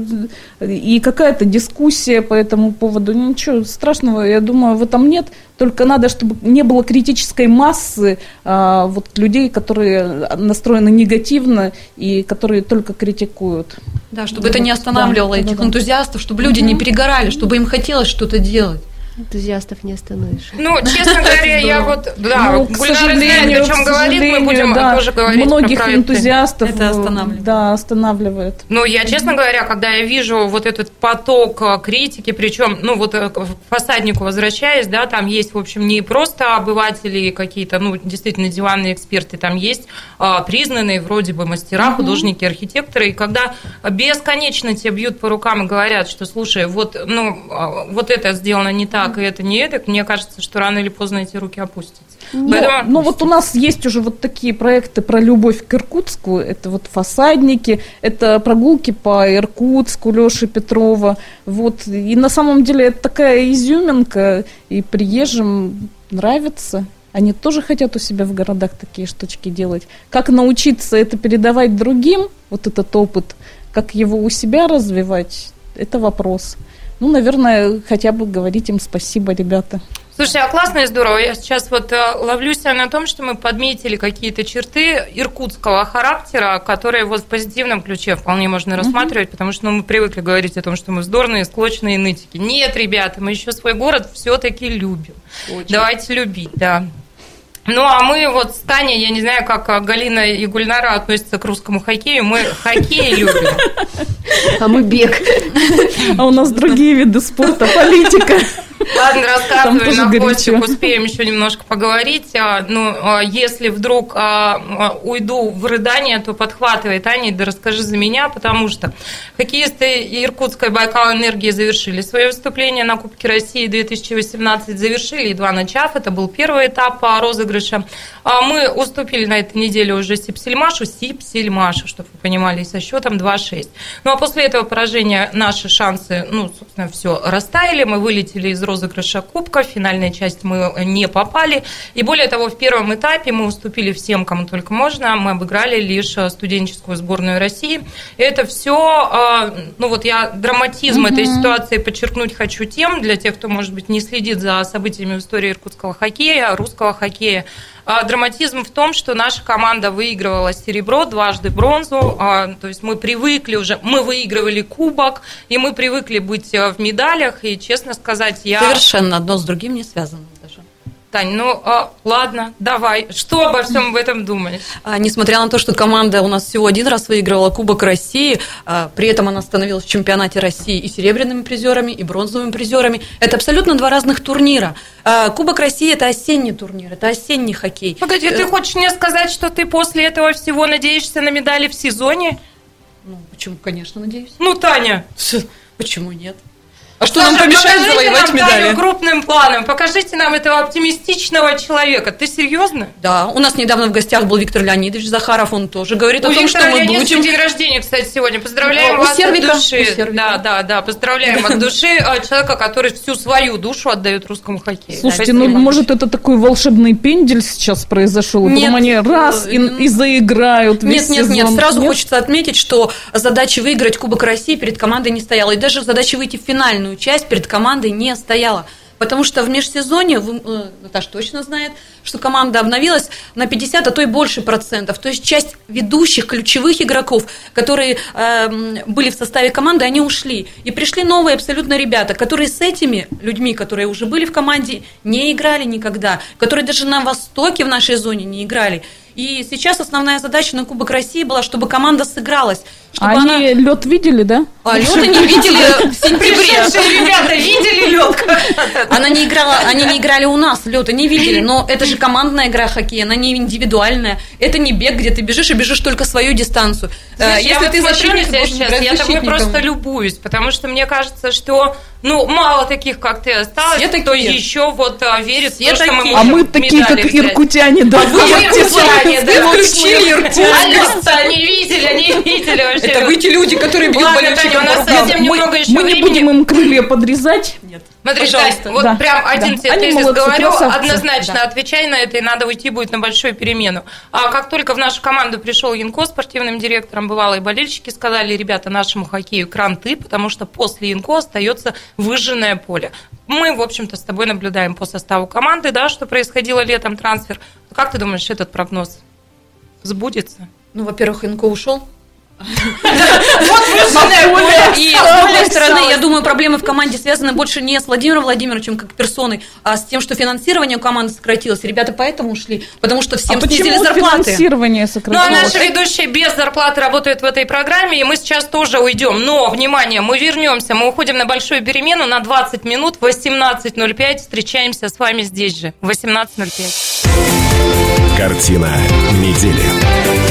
и какая-то дискуссия по этому поводу. Ничего страшного, я думаю, в этом нет. Только надо, чтобы не было критической массы а, вот людей, которые настроены негативно и которые только критикуют. Да, чтобы это не останавливало Да, этих да, да. энтузиастов, чтобы люди не перегорали, чтобы им хотелось что-то делать. Энтузиастов не остановишь. Ну, честно говоря, я вот, да, Ну, к Гульнара знает, сожалению, о чем к говорит, мы сожалению, будем да, тоже говорить многих про энтузиастов Это останавливает. Да, останавливает. Ну, я, честно говоря, когда я вижу вот этот поток э, критики, причем, ну, вот э, к фасаднику возвращаясь, да, там есть, в общем, не просто обыватели какие-то, ну, действительно, диванные эксперты, там есть а, признанные вроде бы мастера, художники, архитекторы, и когда бесконечно тебе бьют по рукам и говорят, что, слушай, вот, ну, а, вот это сделано не так, и это не это, мне кажется, что рано или поздно эти руки опустятся. Но, Поэтому- но вот у нас есть уже вот такие проекты про любовь к Иркутску. Это вот фасадники, это прогулки по Иркутску Леши Петрова. Вот. И на самом деле это такая изюминка, и приезжим нравится. Они тоже хотят у себя в городах такие штучки делать. Как научиться это передавать другим, вот этот опыт, как его у себя развивать, это вопрос. Ну, наверное, хотя бы говорить им спасибо, ребята. Слушай, а классно и здорово. Я сейчас вот э, ловлю себя на том, что мы подметили какие-то черты иркутского характера, которые вот в позитивном ключе вполне можно рассматривать, потому что ну, мы привыкли говорить о том, что мы вздорные, склочные нытики. Нет, ребята, мы еще свой город все-таки любим. Давайте любить, да. Ну, а мы вот с Таней, я не знаю, как Галина и Гульнара относятся к русскому хоккею, мы хоккей любим. А мы бег. А у нас другие виды спорта, политика. Ладно, рассказывай на хвостик, успеем еще немножко поговорить. А, Ну, а, если вдруг а, уйду в рыдание, то подхватывай, Таня, да расскажи за меня, потому что хоккеисты Иркутской Байкал Энергии завершили свое выступление на Кубке России 2018, завершили, едва начав, это был первый этап розыгрыша. А Мы уступили на этой неделе уже Сипсельмашу, Сипсельмашу, чтобы вы понимали, со счетом 2-6. Ну, а после этого поражения наши шансы, ну, собственно, все растаяли, мы вылетели из розыгрыша Кубка, в финальную часть мы не попали, и более того, в первом этапе мы уступили всем, кому только можно, мы обыграли лишь э, студенческую сборную России. И это все, ну вот я драматизм этой ситуации подчеркнуть хочу тем, для тех, кто, может быть, не следит за событиями в истории иркутского хоккея, русского хоккея, а, Драматизм в том, что наша команда выигрывала серебро, дважды бронзу, а, то есть мы привыкли уже, мы выигрывали кубок, и мы привыкли быть э, в медалях, и, честно сказать, я... Совершенно одно с другим не связано. Тань, ну а, ладно, давай, что обо всем этом думаешь? А, Несмотря на то, что команда у нас всего один раз выигрывала Кубок России, а, при этом она становилась в чемпионате России и серебряными призерами, и бронзовыми призерами. Это абсолютно два разных турнира. Кубок России – это осенний турнир, это осенний хоккей. Погоди, ты хочешь мне сказать, что ты после этого всего надеешься на медали в сезоне? Ну, почему, конечно, надеюсь. Ну, Таня, Почему нет? А что нам Саша, помешает покажите завоевать нам медали? Крупным планом, покажите нам этого оптимистичного человека. Ты серьезно? Да, у нас недавно в гостях был Виктор Леонидович Захаров, он тоже говорит У о том, Виктора что мы Леонидовича будем... день рождения, кстати, сегодня. Поздравляем У вас Сервика, от души. у Сервика. Да, да, да, поздравляем от души а, человека, который всю свою душу отдает русскому хоккею. Слушайте, Спасибо. ну может это такой волшебный пендель сейчас произошел, и потом они раз и, и заиграют Нет, весь нет, нет. сезон. Сразу хочется отметить, что задача выиграть Кубок России перед командой не стояла. И даже задача выйти в финальную часть перед командой не стояла. Потому что в межсезонье, э, Наташа точно знает, что команда обновилась на 50, а то и больше процентов. То есть часть ведущих, ключевых игроков, которые э, были в составе команды, они ушли. И пришли новые абсолютно ребята, которые с этими людьми, которые уже были в команде, не играли никогда, которые даже на Востоке в нашей зоне не играли. И сейчас основная задача на Кубок России была, чтобы команда сыгралась. Чтобы Они она... лед видели, да? А лёд они видели в сентябре. Ребята видели лед? Она не играла, они не играли у нас, лед, не видели, но это же командная игра хоккея, она не индивидуальная. Это не бег, где ты бежишь и бежишь только свою дистанцию. Э, Знаешь, я вот защитник, сейчас, играть я тобой просто любуюсь, потому что мне кажется, что ну, мало таких, как ты, осталось, Все кто такие. еще вот а, верит Все в то, что мы такие. А можем мы такие, как взять. иркутяне, да. вы иркутяне, да. Вы включили Иркутск. Алёса, не видели, не видели вообще. Это вы те люди, которые бьют Ладно, болельщиков Таня, у нас совсем немного еще Мы не времени. будем им крылья подрезать. Нет. Смотри, Пожалуйста. Тань, вот Да, прям один да. тебе Они тезис молодцы, говорю, красавцы. однозначно Да. отвечай на это, и надо уйти будет на большую перемену. А как только в нашу команду пришел Янко спортивным директором, бывалые болельщики сказали, ребята, нашему хоккею кранты, потому что после Янко остается выжженное поле. Мы, в общем-то, с тобой наблюдаем по составу команды, да, что происходило летом трансфер. Как ты думаешь, этот прогноз сбудется? Ну, во-первых, Инко ушел. И с другой стороны, я думаю, проблемы в команде связаны больше не с Владимиром Владимировичем как персоной, а с тем, что финансирование у команды сократилось. Ребята поэтому ушли, потому что всем а снизили зарплаты. финансирование Ну, а сократилось? наши ведущие без зарплаты работают в этой программе, и мы сейчас тоже уйдем. Но, внимание, мы вернемся, мы уходим на большую перемену на 20 минут, 18.05, встречаемся с вами здесь же, 18.05. Картина недели.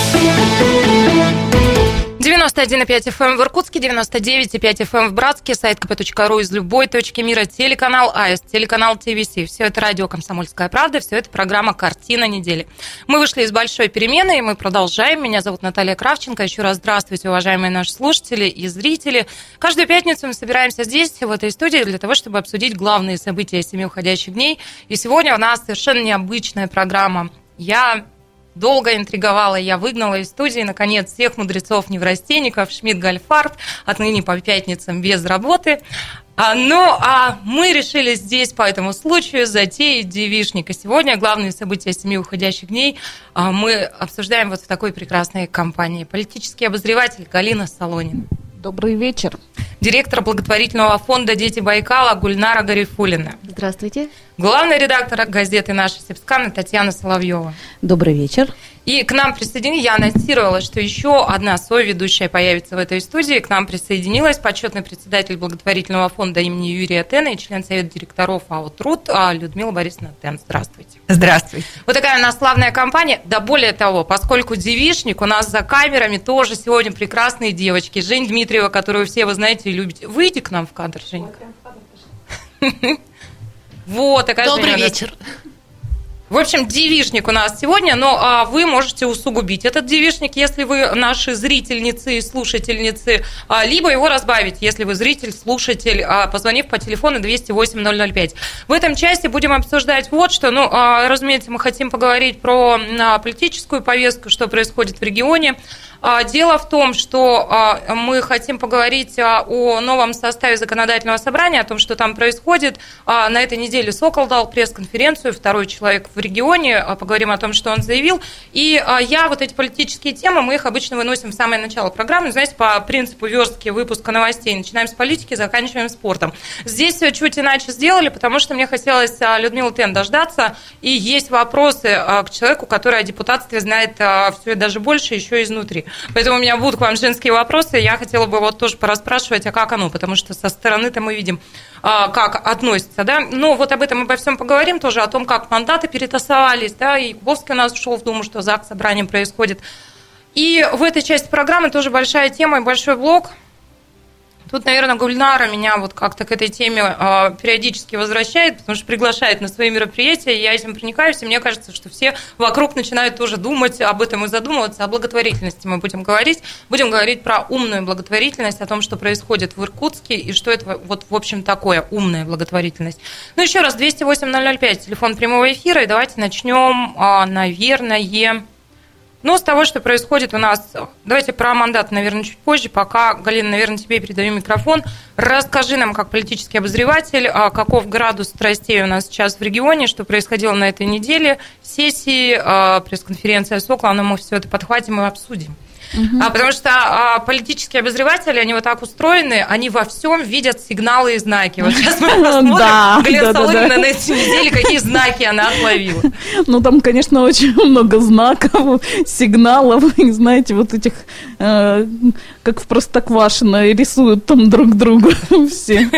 91,5 FM в Иркутске, 99,5 FM в Братске, сайт kp.ru из любой точки мира, телеканал АС, телеканал ТВС. Все это радио «Комсомольская правда», все это программа «Картина недели». Мы вышли из большой перемены, и мы продолжаем. Меня зовут Наталья Кравченко. Еще раз здравствуйте, уважаемые наши слушатели и зрители. Каждую пятницу мы собираемся здесь, в этой студии, для того, чтобы обсудить главные события семи уходящих дней. И сегодня у нас совершенно необычная программа. Я долго интриговала, я выгнала из студии, наконец, всех мудрецов-неврастенников, Шмидт Гальфарб, отныне по пятницам без работы. А, ну, а мы решили здесь по этому случаю затеять девишник. И сегодня главные события семи уходящих дней а, мы обсуждаем вот в такой прекрасной компании. Политический обозреватель Галина Солонина. Добрый вечер. Директор благотворительного фонда «Дети Байкала» Гульнара Гарифулина. Здравствуйте. Главный редактор газеты «Наша Сепскана» Татьяна Соловьева. Добрый вечер. И к нам присоединилась, я анонсировала, что еще одна соведущая появится в этой студии. К нам присоединилась почетный председатель благотворительного фонда имени Юрия Тена и член совета директоров АО «Труд» а, Людмила Борисовна Тен. Здравствуйте. Здравствуйте. Вот такая у нас славная компания. Да более того, поскольку девишник, у нас за камерами тоже сегодня прекрасные девочки. Жень Дмитриева, которую все вы знаете и любите. Выйди к нам в кадр, Женька. Вот, такая Добрый вечер. В общем, девишник у нас сегодня, но а, вы можете усугубить этот девишник, если вы наши зрительницы и слушательницы, а, либо его разбавить, если вы зритель, слушатель, а, позвонив по телефону 208-005. В этом части будем обсуждать вот что. Ну, а, разумеется, мы хотим поговорить про а, политическую повестку, что происходит в регионе. А, Дело в том, что а, мы хотим поговорить а, о новом составе законодательного собрания, о том, что там происходит. А, На этой неделе Сокол дал пресс-конференцию, второй человек в регионе, а, поговорим о том, что он заявил. И а, я вот эти политические темы, мы их обычно выносим в самое начало программы, знаете, по принципу верстки выпуска новостей. Начинаем с политики, заканчиваем спортом. Здесь чуть иначе сделали, потому что мне хотелось а, Людмилу Тен дождаться, и есть вопросы к человеку, который о депутатстве знает все и даже больше, еще изнутри. Поэтому у меня будут к вам женские вопросы. Я хотела бы вот тоже порасспрашивать, а как оно? Потому что со стороны-то мы видим, как относится, да. Но вот об этом мы обо всем поговорим тоже, о том, как мандаты перетасовались, да, и Кубовский у нас ушел в Думу, что ЗАГС собранием происходит. И в этой части программы тоже большая тема и большой блок – Тут, наверное, Гульнара меня вот как-то к этой теме э, периодически возвращает, потому что приглашает на свои мероприятия, я этим проникаюсь, и мне кажется, что все вокруг начинают тоже думать об этом и задумываться. О благотворительности мы будем говорить. Будем говорить про умную благотворительность, о том, что происходит в Иркутске, и что это вот, в общем, такое умная благотворительность. Ну, еще раз, 208-005, телефон прямого эфира, и давайте начнем, э, наверное, ну, с того, что происходит у нас, давайте про мандат, наверное, чуть позже, пока, Галина, наверное, тебе передаю микрофон. Расскажи нам, как политический обозреватель, а, каков градус страстей у нас сейчас в регионе, что происходило на этой неделе, сессии, а, пресс-конференция Сокола, но мы все это подхватим и обсудим. Угу. А, потому что а, политические обозреватели, они вот так устроены, они во всем видят сигналы и знаки. Вот сейчас мы посмотрим, Да, Глеб да, да, Соломина да. на этой неделе, какие знаки она отловила. Ну, там, конечно, очень много знаков, сигналов, и, знаете, вот этих, э, как в Простоквашино, рисуют там друг другу все.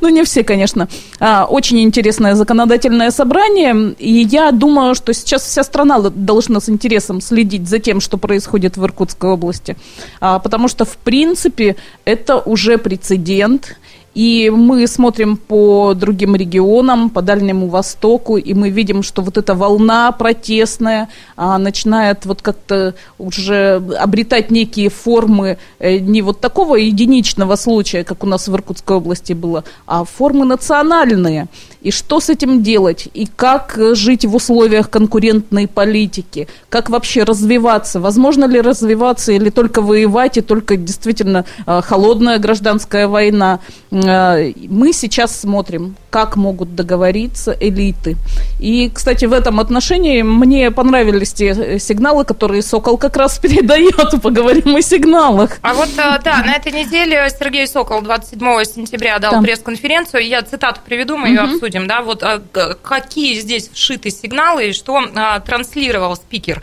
Ну, не все, конечно. А, Очень интересное законодательное собрание, и я думаю, что сейчас вся страна должна с интересом следить за тем, что происходит в Иркутской области, А, потому что, в принципе, это уже прецедент, и мы смотрим по другим регионам, по Дальнему Востоку, и мы видим, что вот эта волна протестная а, начинает вот как-то уже обретать некие формы э, не вот такого единичного случая, как у нас в Иркутской области было, а формы национальные. И что с этим делать? И как э, жить в условиях конкурентной политики? Как вообще развиваться? Возможно ли развиваться или только воевать, и только действительно э, холодная гражданская война? Э, Мы сейчас смотрим, как могут договориться элиты. И, кстати, в этом отношении мне понравились те сигналы, которые Сокол как раз передает. Поговорим о сигналах. А вот, да, на этой неделе Сергей Сокол 27 сентября дал Да. пресс-конференцию. Я цитату приведу, мы ее обсудим. Да, вот г- какие здесь вшиты сигналы и что э, транслировал спикер.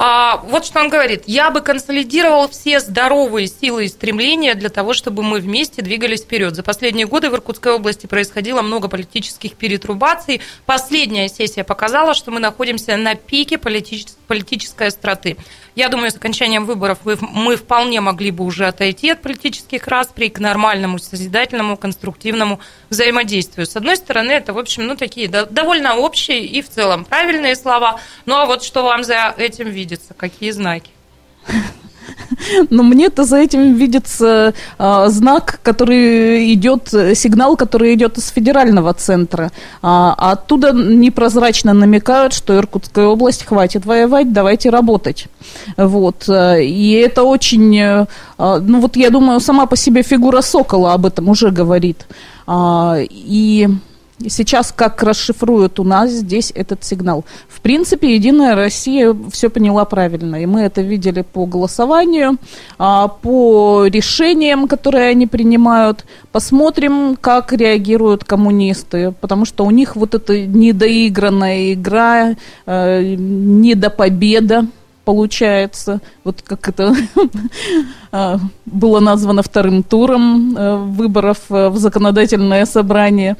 А, Вот что он говорит. Я бы консолидировал все здоровые силы и стремления для того, чтобы мы вместе двигались вперед. За последние годы в Иркутской области происходило много политических перетрубаций. Последняя сессия показала, что мы находимся на пике политичес- политической остроты. Я думаю, с окончанием выборов вы- мы вполне могли бы уже отойти от политических расприй к нормальному, созидательному, конструктивному взаимодействию. С одной стороны, это, в общем, ну, такие довольно общие и в целом правильные слова. Ну, а вот что вам за этим видится? Какие знаки? Но мне-то за этим видится а, знак, который идет, сигнал, который идет из федерального центра. А, а оттуда непрозрачно намекают, что Иркутская область хватит воевать, давайте работать. Вот. э, И это очень, а, ну вот я думаю, сама по себе фигура Сокола об этом уже говорит. А, И Сейчас как расшифруют у нас здесь этот сигнал? В принципе, Единая Россия все поняла правильно, и мы это видели по голосованию, а, по решениям, которые они принимают. Посмотрим, как реагируют коммунисты, потому что у них вот эта недоигранная игра, э, недопобеда, получается, вот как это а, было названо вторым туром э, выборов э, в законодательное собрание.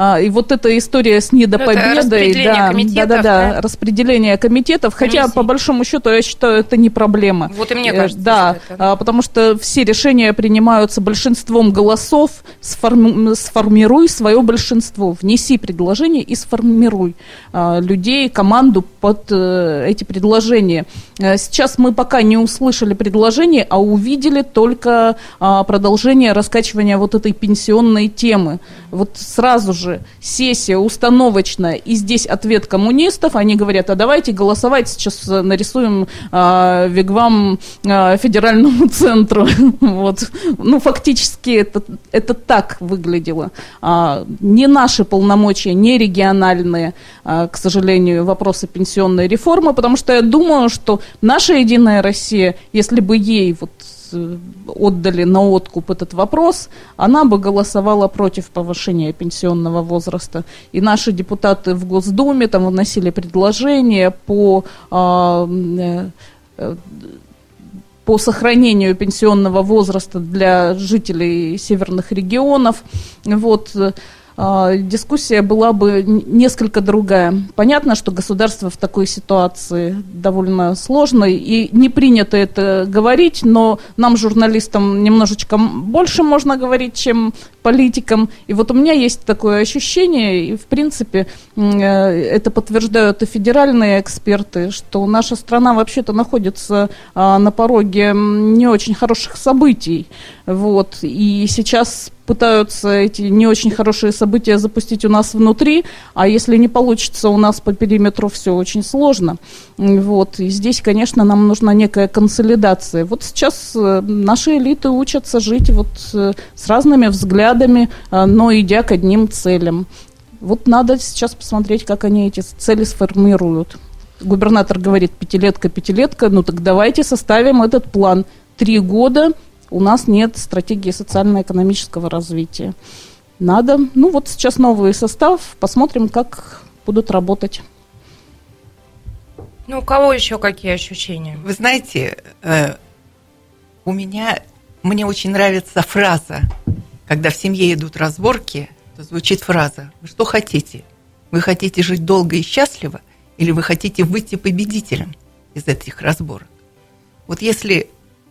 А, и вот эта история с недопобедой, ну, да, да, да, да, распределение комитетов, хотя по большому счету я считаю это не проблема. Вот и мне э, кажется, да, это... А, потому что все решения принимаются большинством голосов. Сформи... Сформируй свое большинство, внеси предложение и сформируй а, людей, команду под э, эти предложения. Э, сейчас мы пока не услышали предложение, а увидели только продолжение раскачивания вот этой пенсионной темы. Вот сразу же же сессия установочная, и здесь ответ коммунистов, они говорят, а давайте голосовать, сейчас нарисуем э, Вигвам э, федеральному центру. вот. Ну, фактически это, это так выглядело. А, не наши полномочия, не региональные, а, к сожалению, вопросы пенсионной реформы, потому что я думаю, что наша Единая Россия, если бы ей вот Э, отдали на откуп этот вопрос, она бы голосовала против повышения пенсионного возраста. И наши депутаты в Госдуме там вносили предложения по а, э, э, по сохранению пенсионного возраста для жителей северных регионов. Вот. А, дискуссия была бы несколько другая. Понятно, что государство в такой ситуации довольно сложной, и не принято это говорить, но нам, журналистам, немножечко больше можно говорить, чем политикам. И вот у меня есть такое ощущение, и в принципе э, это подтверждают и федеральные эксперты, что наша страна вообще-то находится а, на пороге не очень хороших событий. Вот. И сейчас пытаются эти не очень хорошие события запустить у нас внутри, а если не получится у нас по периметру, все очень сложно. Вот. И здесь, конечно, нам нужна некая консолидация. Вот сейчас э, наши элиты учатся жить вот э, с разными взглядами, э, но идя к одним целям. Вот надо сейчас посмотреть, как они эти цели сформируют. Губернатор говорит, пятилетка, пятилетка, ну так давайте составим этот план. Три года – у нас нет стратегии социально-экономического развития. Надо, ну вот сейчас новый состав, посмотрим, как будут работать. Ну, у кого еще какие ощущения? Вы знаете, э, у меня, мне очень нравится фраза, когда в семье идут разборки, то звучит фраза «Вы что хотите? Вы хотите жить долго и счастливо или вы хотите выйти победителем из этих разборок?» Вот если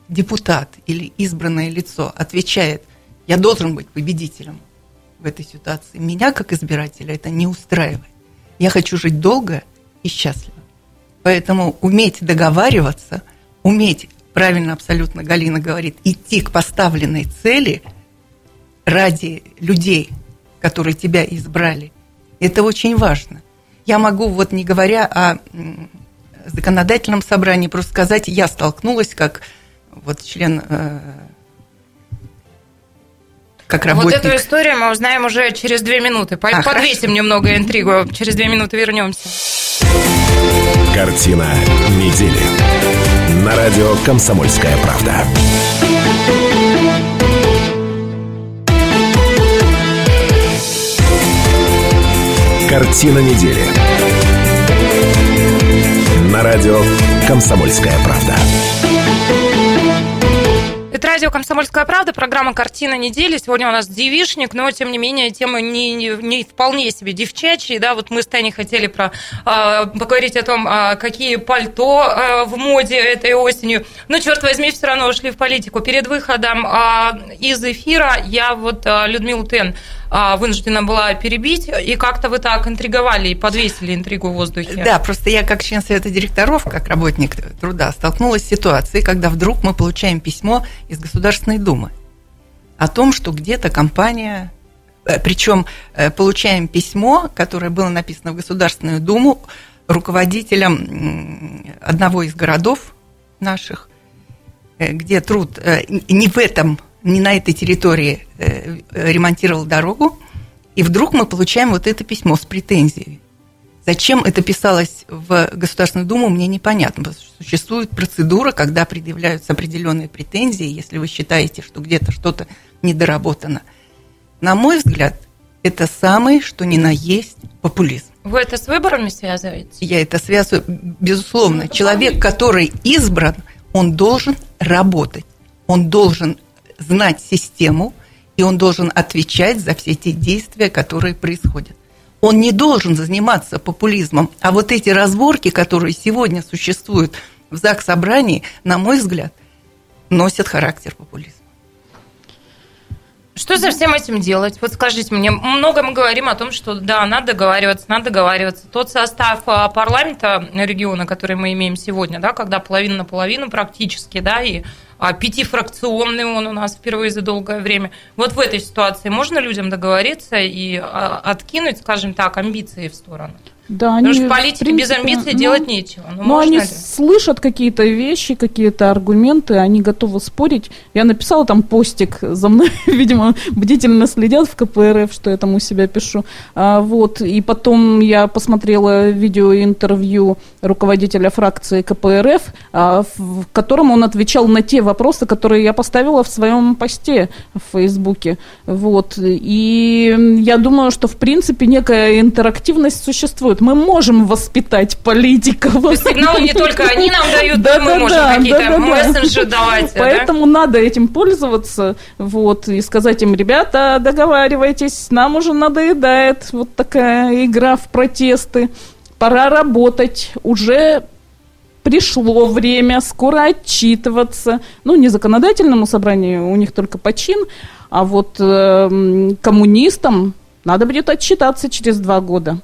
депутат или избранное лицо отвечает, я должен быть победителем в этой ситуации, меня как избирателя это не устраивает. Я хочу жить долго и счастливо. Поэтому уметь договариваться, уметь, правильно абсолютно Галина говорит, идти к поставленной цели ради людей, которые тебя избрали, это очень важно. Я могу, вот не говоря о законодательном собрании, просто сказать, я столкнулась как вот член э, как работник. Вот эту историю мы узнаем уже через две минуты. А, Подвесим хорошо. немного интригу. Через две минуты вернемся. Картина недели. На радио «Комсомольская правда». Картина недели. На радио «Комсомольская правда». Это радио «Комсомольская правда», программа «Картина недели». Сегодня у нас девишник, но, тем не менее, тема не, не, не вполне себе девчачья. Да, вот мы с Таней хотели про, э, поговорить о том, э, какие пальто э, в моде этой осенью. Но, черт возьми, все равно ушли в политику. Перед выходом э, из эфира я вот э, Людмилу Тен вынуждена была перебить, и как-то вы так интриговали и подвесили интригу в воздухе. Да, просто я как член Совета директоров, как работник труда, столкнулась с ситуацией, когда вдруг мы получаем письмо из Государственной Думы о том, что где-то компания э, причем э, получаем письмо, которое было написано в Государственную Думу руководителем одного из городов наших, э, где труд не в этом не на этой территории э, ремонтировал дорогу, И вдруг мы получаем вот это письмо с претензией. Зачем это писалось в Государственную Думу, мне непонятно. Потому что существует процедура, когда предъявляются определенные претензии, если вы считаете, что где-то что-то недоработано. На мой взгляд, это самый, что ни на есть популизм. Вы это с выборами связываете? Я это связываю, безусловно. Человек, который избран, он должен работать, он должен знать систему, и он должен отвечать за все те действия, которые происходят. Он не должен заниматься популизмом. А вот эти разборки, которые сегодня существуют в ЗАГС собрании, на мой взгляд, носят характер популизма. Что со всем этим делать? Вот скажите мне, много мы говорим о том, что да, надо договариваться, надо договариваться. Тот состав а, парламента региона, который мы имеем сегодня, да, когда половина на половину практически, да, и пятифракционный он у нас впервые за долгое время. Вот в этой ситуации можно людям договориться и а, откинуть, скажем так, амбиции в сторону? Да, Потому они, что политики принципе, без амбиций ну, делать нечего. Ну, Но можно они ли? слышат какие-то вещи, какие-то аргументы, они готовы спорить. Я написала там постик, за мной, видимо, бдительно следят в КПРФ, что я там у себя пишу. А, вот, и потом я посмотрела видеоинтервью руководителя фракции КПРФ, а, в котором он отвечал на те вопросы, которые я поставила в своем посте в Фейсбуке. Вот, и я думаю, что, в принципе, некая интерактивность существует. Мы можем воспитать политиков. То есть сигналы не только они нам дают, Да, мы да, можем да, какие-то да, мессенджи давать. да? Поэтому надо этим пользоваться, вот, и сказать им, ребята, договаривайтесь, нам уже надоедает вот такая игра в протесты, пора работать, уже пришло время, скоро отчитываться. Ну, не законодательному собранию, у них только почин, а вот эм, коммунистам надо будет отчитаться через два года.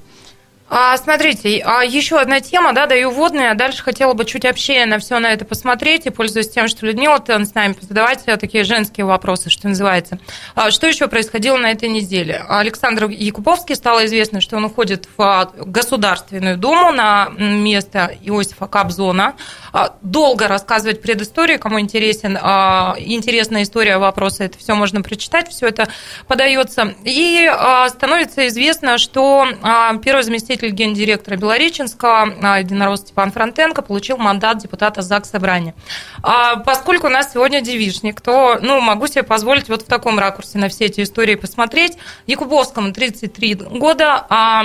А, смотрите, а еще одна тема, да, даю вводные, а дальше хотела бы чуть общее на все на это посмотреть, и пользуясь тем, что Людмила ты с нами, задавать такие женские вопросы, что называется. А, что еще происходило на этой неделе? Александр Якуповский стало известно, что он уходит в а, Государственную Думу на место Иосифа Кобзона. А, Долго рассказывать предысторию, кому интересен, а, интересная история вопроса, это все можно прочитать, все это подается. И а, становится известно, что а, первый заместитель гендиректора Белореченского, а, единорос Степан Фронтенко, получил мандат депутата ЗАГС Собрания. А, Поскольку у нас сегодня девишник, то ну, могу себе позволить вот в таком ракурсе на все эти истории посмотреть. Якубовскому 33 года, а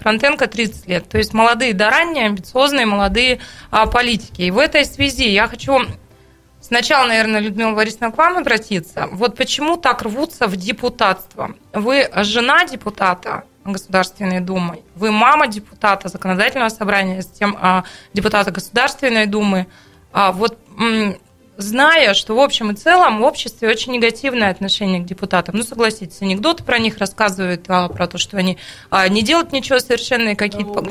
Фронтенко 30 лет. То есть молодые да ранние, амбициозные молодые а, политики. И в этой связи я хочу Сначала, наверное, Людмила Борисовна, к вам обратиться. Вот почему так рвутся в депутатство? Вы жена депутата Государственной Думы, вы мама депутата Законодательного собрания, с тем а, депутата Государственной Думы. А, вот зная, что в общем и целом в обществе очень негативное отношение к депутатам. Ну, согласитесь, анекдоты про них рассказывают, а, про то, что они а, не делают ничего совершенно, и какие-то...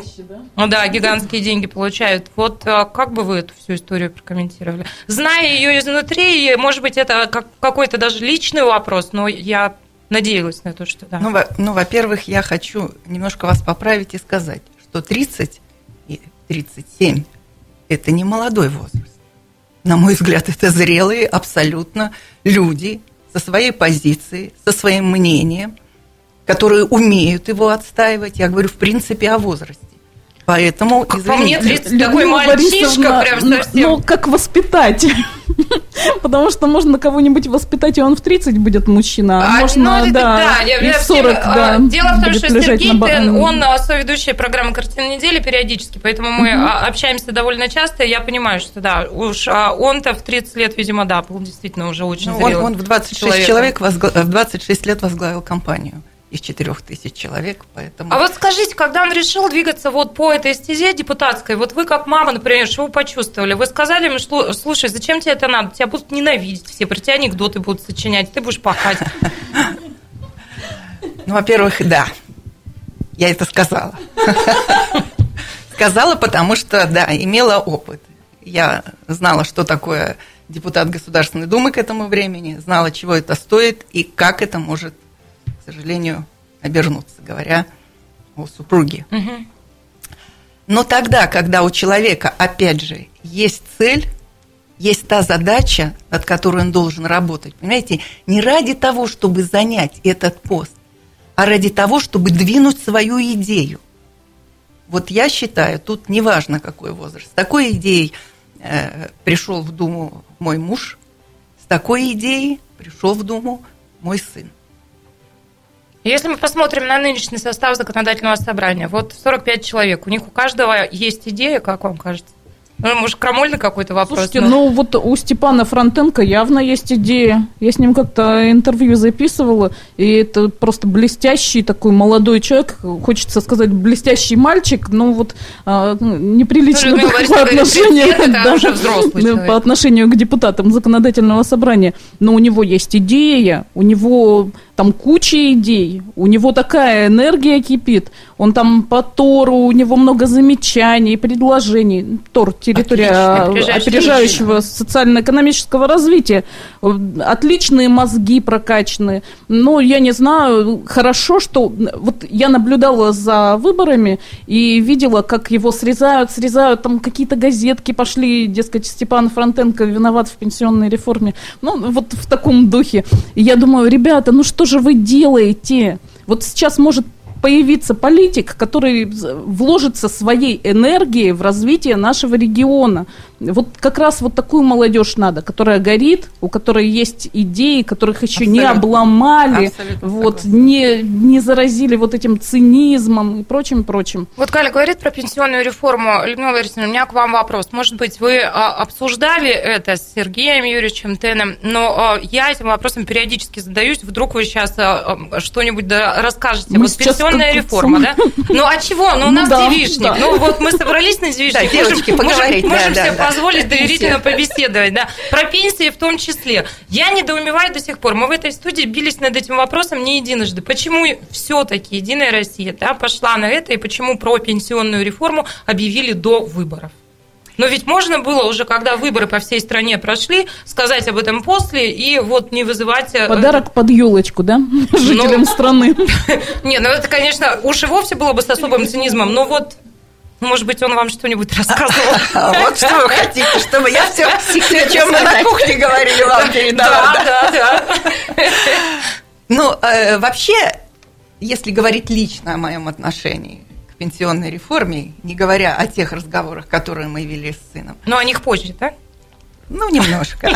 Ну да, гигантские деньги получают. Вот а, как бы вы эту всю историю прокомментировали? Зная ее изнутри, может быть, это как, какой-то даже личный вопрос, но я надеялась на то, что да. Ну, во- ну, во-первых, я хочу немножко вас поправить и сказать, что 30 и 37 – это не молодой возраст. На мой взгляд, это зрелые абсолютно люди со своей позицией, со своим мнением, которые умеют его отстаивать. Я говорю, в принципе, о возрасте. Поэтому, Как по мне, извините, 30 такой мальчишка прям ну, совсем. Ну, как воспитать. Потому что можно кого-нибудь воспитать, и он в 30 будет мужчина, а, А, можно, ну, это да, я- и в всем, 40, а, да, Дело в том, что Сергей, на Тен, он а, соведущий программы «Картина недели» периодически, поэтому мы а, общаемся довольно часто, и я понимаю, что да, уж а, он-то в 30 лет, видимо, да, был действительно уже очень Ну, он, зрелым он в 26 человеком. человек возгла- в 26 лет возглавил компанию из 4 тысяч человек, поэтому... А вот скажите, когда он решил двигаться вот по этой стезе депутатской, вот вы как мама, например, что вы почувствовали? Вы сказали ему, что, слушай, зачем тебе это надо? Тебя будут ненавидеть все, про тебя анекдоты будут сочинять, ты будешь пахать. Ну, во-первых, да, я это сказала. Сказала, потому что, да, имела опыт. Я знала, что такое депутат Государственной Думы к этому времени, знала, чего это стоит и как это может, сожалению, обернуться, говоря о супруге. Мгм. Но тогда, когда у человека, опять же, есть цель, есть та задача, над которой он должен работать, понимаете, не ради того, чтобы занять этот пост, а ради того, чтобы двинуть свою идею. Вот я считаю, тут неважно какой возраст. С такой идеей э, пришел в Думу мой муж, с такой идеей пришел в Думу мой сын. Если мы посмотрим на нынешний состав законодательного собрания, вот 45 человек, у них у каждого есть идея, как вам кажется? Ну, может, крамольный какой-то вопрос? Слушайте, но... ну вот у Степана Фронтенко явно есть идея. Я с ним как-то интервью записывала, и это просто блестящий такой молодой человек, хочется сказать, блестящий мальчик, но вот а, неприлично ну, по отношению, да, по отношению к депутатам законодательного собрания. Но у него есть идея, у него там куча идей, у него такая энергия кипит, он там по Тору, у него много замечаний, предложений. Тор – территория Отлично, опережающего социально-экономического развития. Отличные мозги прокачаны. Но я не знаю, хорошо, что... Вот я наблюдала за выборами и видела, как его срезают, срезают, там какие-то газетки пошли, дескать, Степан Фронтенко виноват в пенсионной реформе. Ну, вот в таком духе. И я думаю, ребята, ну что же вы делаете? Вот сейчас может появиться политик, который вложится своей энергией в развитие нашего региона. Вот как раз вот такую молодежь надо, которая горит, у которой есть идеи, которых еще Абсолютно. не обломали, вот, не, не заразили вот этим цинизмом и прочим, прочим. Вот Галя говорит про пенсионную реформу. Людмила Борисовна, у меня к вам вопрос. Может быть, вы а, обсуждали это с Сергеем Юрьевичем Теном, но а, я этим вопросом периодически задаюсь. Вдруг вы сейчас а, что-нибудь расскажете. Мы вот пенсионная реформа, да? Ну а чего? Ну у нас ну, девичник. Ну вот мы собрались на девичник. девочки, поговорить. Можем себе позволить доверительно побеседовать, да, про пенсии в том числе. Я недоумеваю до сих пор. Мы в этой студии бились над этим вопросом не единожды. Почему все-таки Единая Россия да, пошла на это и почему про пенсионную реформу объявили до выборов? Но ведь можно было уже, когда выборы по всей стране прошли, сказать об этом после и вот не вызывать... Э, Подарок под елочку, да, жителям ну, страны. Не, ну это, конечно, уж и вовсе было бы с особым цинизмом, но вот может быть, он вам что-нибудь рассказывал. Вот что вы хотите, чтобы я все, о чем мы на кухне говорили, вам передала. Да, да, да. Ну, э, вообще, если говорить лично о моем отношении к пенсионной реформе, не говоря о тех разговорах, которые мы вели с сыном. Но о них позже, да? Ну, немножко.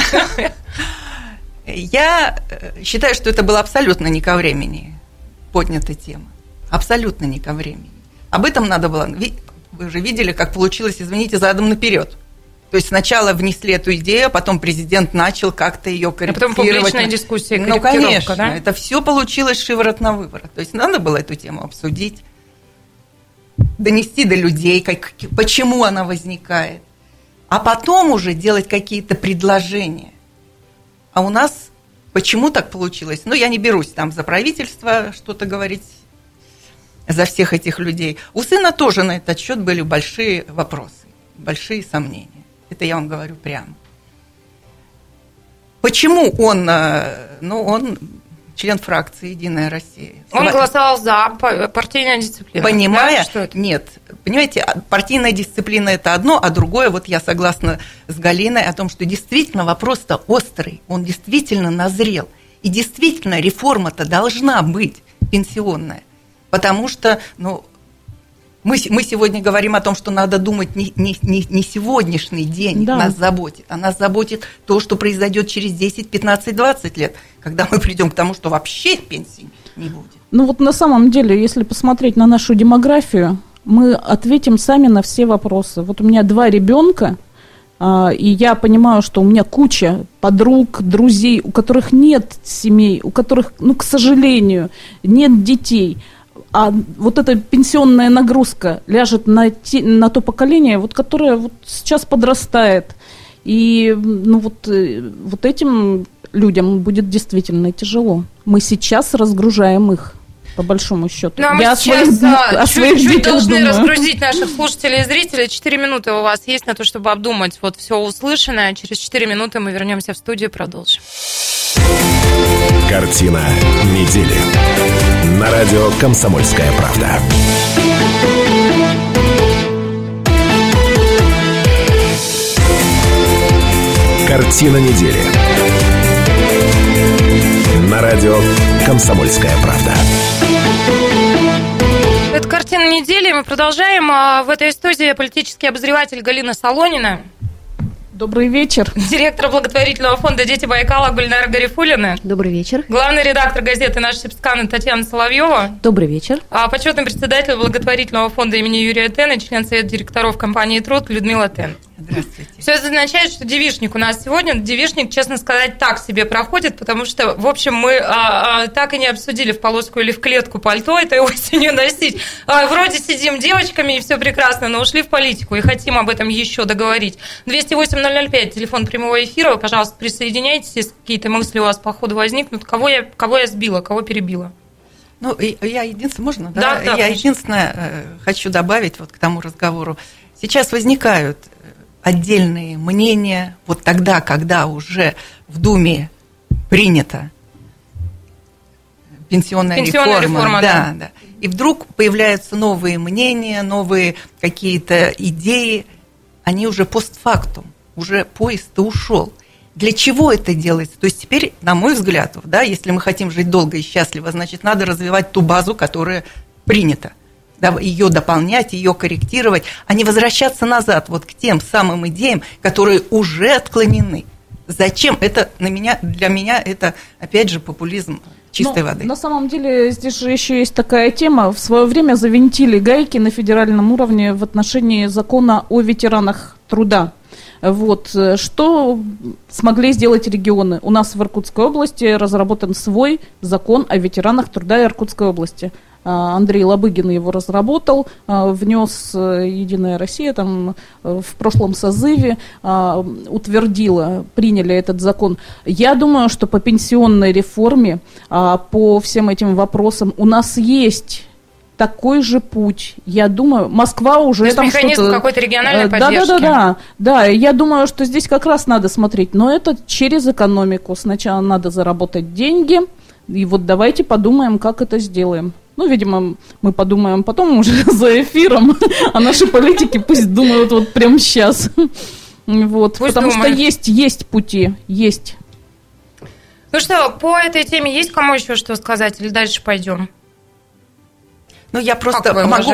Я э, считаю, что это было абсолютно не ко времени поднята тема. Абсолютно не ко времени. Об этом надо было вы же видели, как получилось, извините, задом наперед. То есть сначала внесли эту идею, а потом президент начал как-то ее корректировать. А потом публичная дискуссия, Ну, конечно, да? это все получилось шиворот на выворот. То есть надо было эту тему обсудить, донести до людей, как, почему она возникает, а потом уже делать какие-то предложения. А у нас почему так получилось? Ну, я не берусь там за правительство что-то говорить за всех этих людей. У сына тоже на этот счет были большие вопросы, большие сомнения. Это я вам говорю прямо. Почему он, э, ну, он член фракции «Единая Россия». Он голосовал за партийная дисциплина. Понимая, да, что это? нет, понимаете, а, партийная дисциплина – это одно, а другое, вот я согласна с Галиной о том, что действительно вопрос-то острый, он действительно назрел. И действительно реформа-то должна быть пенсионная потому что, ну, мы, мы сегодня говорим о том, что надо думать не, не, не, не сегодняшний день да. нас заботит, а нас заботит то, что произойдет через 10, 15, 20 лет, когда мы придем к тому, что вообще пенсии не будет. Ну вот на самом деле, если посмотреть на нашу демографию, мы ответим сами на все вопросы. Вот у меня два ребенка, а, и я понимаю, что у меня куча подруг, друзей, у которых нет семей, у которых, ну, к сожалению, нет детей – а вот эта пенсионная нагрузка ляжет на, те, на то поколение, вот, которое вот сейчас подрастает. И ну, вот, э, вот этим людям будет действительно тяжело. Мы сейчас разгружаем их по большому счету. Ну, а мы Я сейчас своих, чуть-чуть должны думаю. разгрузить наших слушателей и зрителей. Четыре минуты у вас есть на то, чтобы обдумать вот все услышанное. Через четыре минуты мы вернемся в студию и продолжим. Картина недели. На радио «Комсомольская правда». Картина недели. На радио «Комсомольская правда». Это картина недели. Мы продолжаем. А, В этой студии политический обозреватель Галина Солонина. Добрый вечер. Директор благотворительного фонда «Дети Байкала» Гульнара Гарифулина. Добрый вечер. Главный редактор газеты «Наш Сепскан» Татьяна Соловьева. Добрый вечер. А почетный председатель благотворительного фонда имени Юрия Тена, член Совета директоров компании «Труд» Людмила Тен. Здравствуйте. Все это означает, что девишник у нас сегодня, девишник, честно сказать, так себе проходит, потому что, в общем, мы а, а, так и не обсудили в полоску или в клетку пальто этой осенью носить. А, вроде сидим девочками, и все прекрасно, но ушли в политику и хотим об этом еще договорить. 208-005, телефон прямого эфира, пожалуйста, присоединяйтесь, если какие-то мысли у вас по ходу возникнут. Кого я, кого я сбила, кого перебила? Ну, я единственное, можно, да? Да, да, я конечно. единственное э, хочу добавить вот к тому разговору. Сейчас возникают отдельные мнения, вот тогда, когда уже в Думе принята пенсионная, Пенсионная реформа, реформа, да, да. да. И вдруг появляются новые мнения, новые какие-то идеи, они уже постфактум, уже поезд-то ушел. Для чего это делается? То есть теперь, на мой взгляд, да, если мы хотим жить долго и счастливо, значит, надо развивать ту базу, которая принята. Ее дополнять, ее корректировать, а не возвращаться назад вот к тем самым идеям, которые уже отклонены. Зачем? Это на меня, для меня это, опять же, популизм чистой Ну, воды. На самом деле, здесь же еще есть такая тема. В свое время завинтили гайки на федеральном уровне в отношении закона о ветеранах труда. Вот. э, Что смогли сделать регионы? У нас в Иркутской области разработан свой закон о ветеранах труда Иркутской области. А, Андрей Лобыгин его разработал, а, внес э, Единая Россия там э, в прошлом созыве, а, утвердила, приняли этот закон. Я думаю, что по пенсионной реформе, по всем этим вопросам у нас есть такой же путь. Я думаю, Москва уже То есть там механизм что-то- какой-то региональной Э, да, да, поддержки. да, да, да. Я думаю, что здесь как раз надо смотреть, но это через экономику. Сначала надо заработать деньги, и вот давайте подумаем, как это сделаем. Ну, видимо, мы подумаем потом уже за эфиром, а наши политики пусть думают вот прямо сейчас. Вот, Пусть потому думают. что есть, есть пути, есть. Ну что, по этой теме есть кому еще что сказать или дальше пойдем? Ну, я просто Как вы, могу...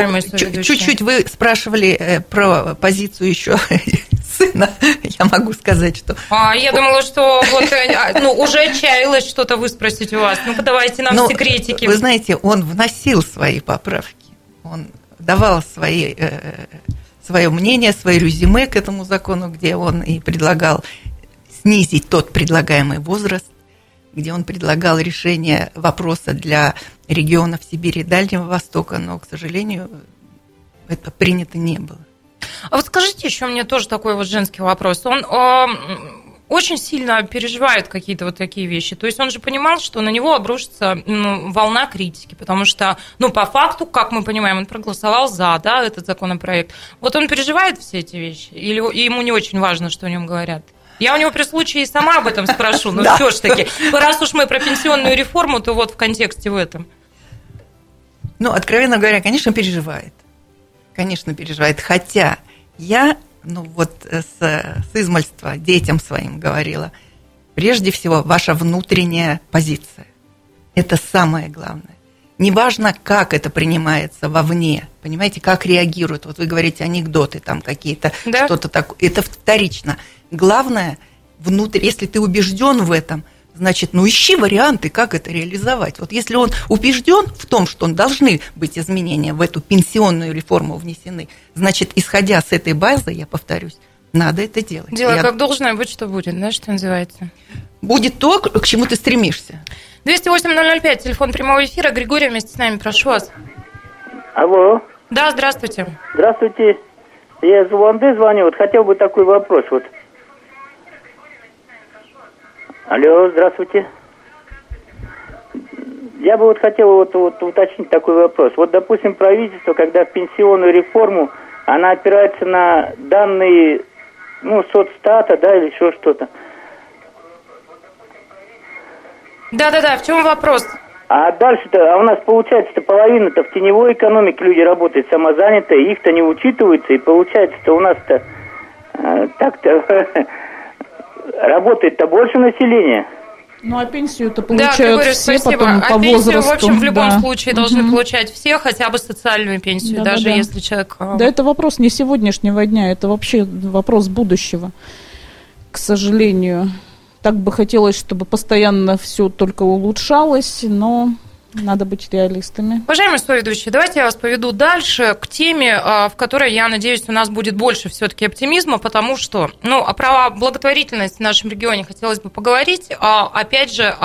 Чуть-чуть вы спрашивали э, про позицию еще сына. Я могу сказать, что... А, я думала, что вот, э, а, ну, уже отчаялась что-то выспросить у вас. Ну-ка, давайте нам Ну, секретики. Вы знаете, он вносил свои поправки. Он давал свои, э, свое мнение, свое резюме к этому закону, где он и предлагал снизить тот предлагаемый возраст, где он предлагал решение вопроса для регионов Сибири и Дальнего Востока, но, к сожалению, это принято не было. А вот скажите еще мне тоже такой вот женский вопрос. Он а, очень сильно переживает какие-то вот такие вещи. То есть он же понимал, что на него обрушится ну, волна критики, потому что, ну, по факту, как мы понимаем, он проголосовал за, да, этот законопроект. Вот он переживает все эти вещи? Или ему не очень важно, что о нем говорят? Я у него при случае и сама об этом спрошу, но все ж таки, раз уж мы про пенсионную реформу, то вот в контексте в этом. Ну, откровенно говоря, конечно, переживает. Конечно, переживает. Хотя я, ну вот э, с, с измальства детям своим говорила, прежде всего, ваша внутренняя позиция. Это самое главное. Неважно, как это принимается вовне, понимаете, как реагируют. Вот вы говорите анекдоты там какие-то, Да. что-то такое. Это вторично. Главное, внутрь, если ты убежден в этом, значит, ну ищи варианты, как это реализовать. Вот если он убежден в том, что должны быть изменения в эту пенсионную реформу внесены, значит, исходя с этой базы, я повторюсь, надо это делать. Дело Я- как должное, будь что будет, да, что называется. Будет то, к чему ты стремишься. 208-005, телефон прямого эфира. Григорий вместе с нами, прошу вас. Алло, Да, здравствуйте. здравствуйте. Я из Луанды звоню. Вот хотел бы такой вопрос. Вот. Алло, здравствуйте. Я бы вот хотел вот, вот уточнить такой вопрос. Вот, допустим, правительство, когда в пенсионную реформу, она опирается на данные, ну, соцстата, да, или еще что-то. Да-да-да, в чем вопрос? А дальше-то, а у нас получается-то половина-то в теневой экономике люди работают самозанятые, их-то не учитывается, и получается-то у нас-то э, так-то работает-то больше населения. Ну, а пенсию-то Да, получают Григорий, все спасибо. потом а по пенсию, возрасту. в общем, в любом да. случае должны Мгм. получать все хотя бы социальную пенсию, Да-да-да. даже если человек... а, Да, это вопрос не сегодняшнего дня, это вообще вопрос будущего, к сожалению. Так бы хотелось, чтобы постоянно все только улучшалось, но надо быть реалистами. Уважаемые соведущие, давайте я вас поведу дальше к теме, а, в которой, я надеюсь, у нас будет больше все-таки оптимизма, потому что, ну, а про благотворительность в нашем регионе хотелось бы поговорить. А, Опять же,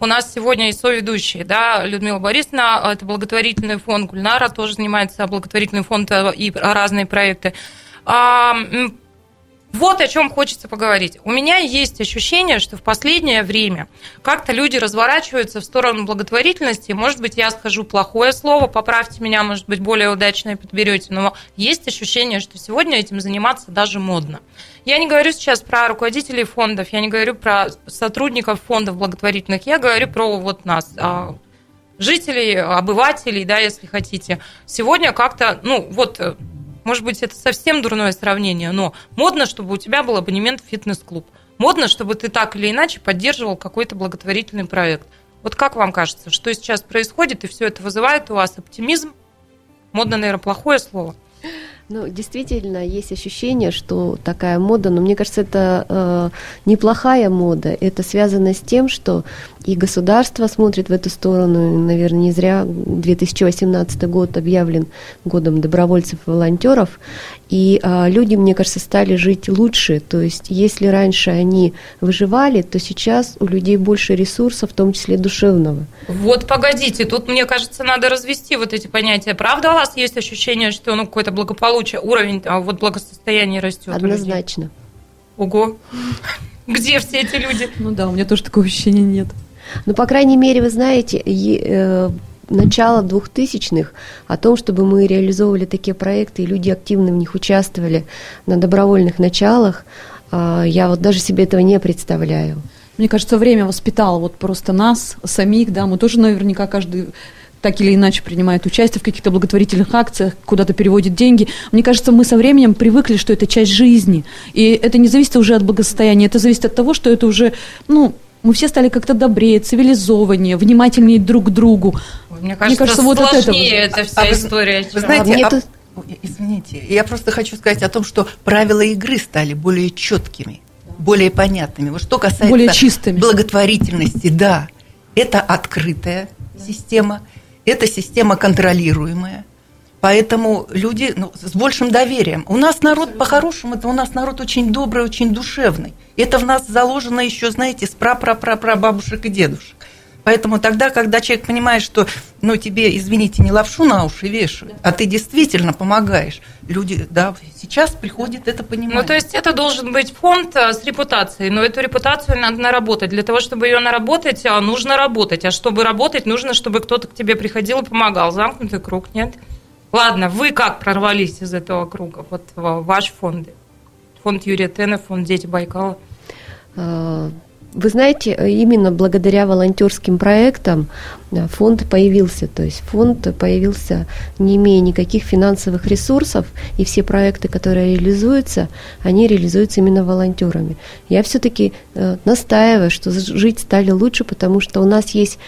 у нас сегодня и соведущие, да, Людмила Борисовна, это благотворительный фонд, Гульнара тоже занимается благотворительным фондом и разные проекты. Вот о чем хочется поговорить. У меня есть ощущение, что в последнее время как-то люди разворачиваются в сторону благотворительности. Может быть, я скажу плохое слово, поправьте меня, может быть, более удачное подберете. Но есть ощущение, что сегодня этим заниматься даже модно. Я не говорю сейчас про руководителей фондов, я не говорю про сотрудников фондов благотворительных, я говорю про вот нас, а, жителей, обывателей, да, если хотите. Сегодня как-то, ну, вот э, может быть, это совсем дурное сравнение, но модно, чтобы у тебя был абонемент в фитнес-клуб. Модно, чтобы ты так или иначе поддерживал какой-то благотворительный проект. Вот как вам кажется, что сейчас происходит, и все это вызывает у вас оптимизм? Модно, наверное, плохое слово. Ну, действительно, есть ощущение, что такая мода, но мне кажется, это э, неплохая мода. Это связано с тем, что и государство смотрит в эту сторону. Наверное, не зря 2018 год объявлен годом добровольцев и волонтеров. И э, люди, мне кажется, стали жить лучше. То есть, если раньше они выживали, то сейчас у людей больше ресурсов, в том числе душевного. Вот погодите, тут, мне кажется, надо развести вот эти понятия. Правда у вас есть ощущение, что ну, какое-то благополучие, уровень а, вот благосостояния растет? Однозначно. Ого. Где все эти люди? Ну да, у меня тоже такого ощущения нет. Ну, по крайней мере, вы знаете, начало 2000-х о том, чтобы мы реализовывали такие проекты, и люди активно в них участвовали на добровольных началах, а, я вот даже себе этого не представляю. Мне кажется, время воспитало вот просто нас, самих, да, мы тоже наверняка каждый так или иначе принимает участие в каких-то благотворительных акциях, куда-то переводит деньги. Мне кажется, мы со временем привыкли, что это часть жизни. И это не зависит уже от благосостояния, это зависит от того, что это уже, ну, мы все стали как-то добрее, цивилизованнее, внимательнее друг к другу. Мне кажется, кажется, вот от сложнее этого. эта вся А вы- история. Вы чем- знаете, А мне а- тут- извините, я просто хочу сказать о том, что правила игры стали более четкими, более понятными. Вот что касается Более чистыми. благотворительности, да, это открытая система, это система контролируемая. Поэтому люди ну, с большим доверием. У нас народ, по-хорошему, это у нас народ очень добрый, очень душевный. Это в нас заложено еще, знаете, с пра-пра-пра-бабушек и дедушек. Поэтому тогда, когда человек понимает, что, ну, тебе, извините, не лапшу на уши вешают, а ты действительно помогаешь, люди, да, сейчас приходит это понимание. Ну, то есть это должен быть фонд а, с репутацией, но эту репутацию надо наработать. Для того, чтобы ее наработать, а, нужно работать. А чтобы работать, нужно, чтобы кто-то к тебе приходил и помогал. Замкнутый круг, нет? Ладно, вы как прорвались из этого круга? Вот ваш фонд. Фонд Юрия Тена, фонд «Дети Байкала». А, Вы знаете, именно благодаря волонтерским проектам а, фонд появился. То есть фонд появился, не имея никаких финансовых ресурсов, и все проекты, которые реализуются, они реализуются именно волонтерами. Я все-таки настаиваю, что жить стали лучше, потому что у нас есть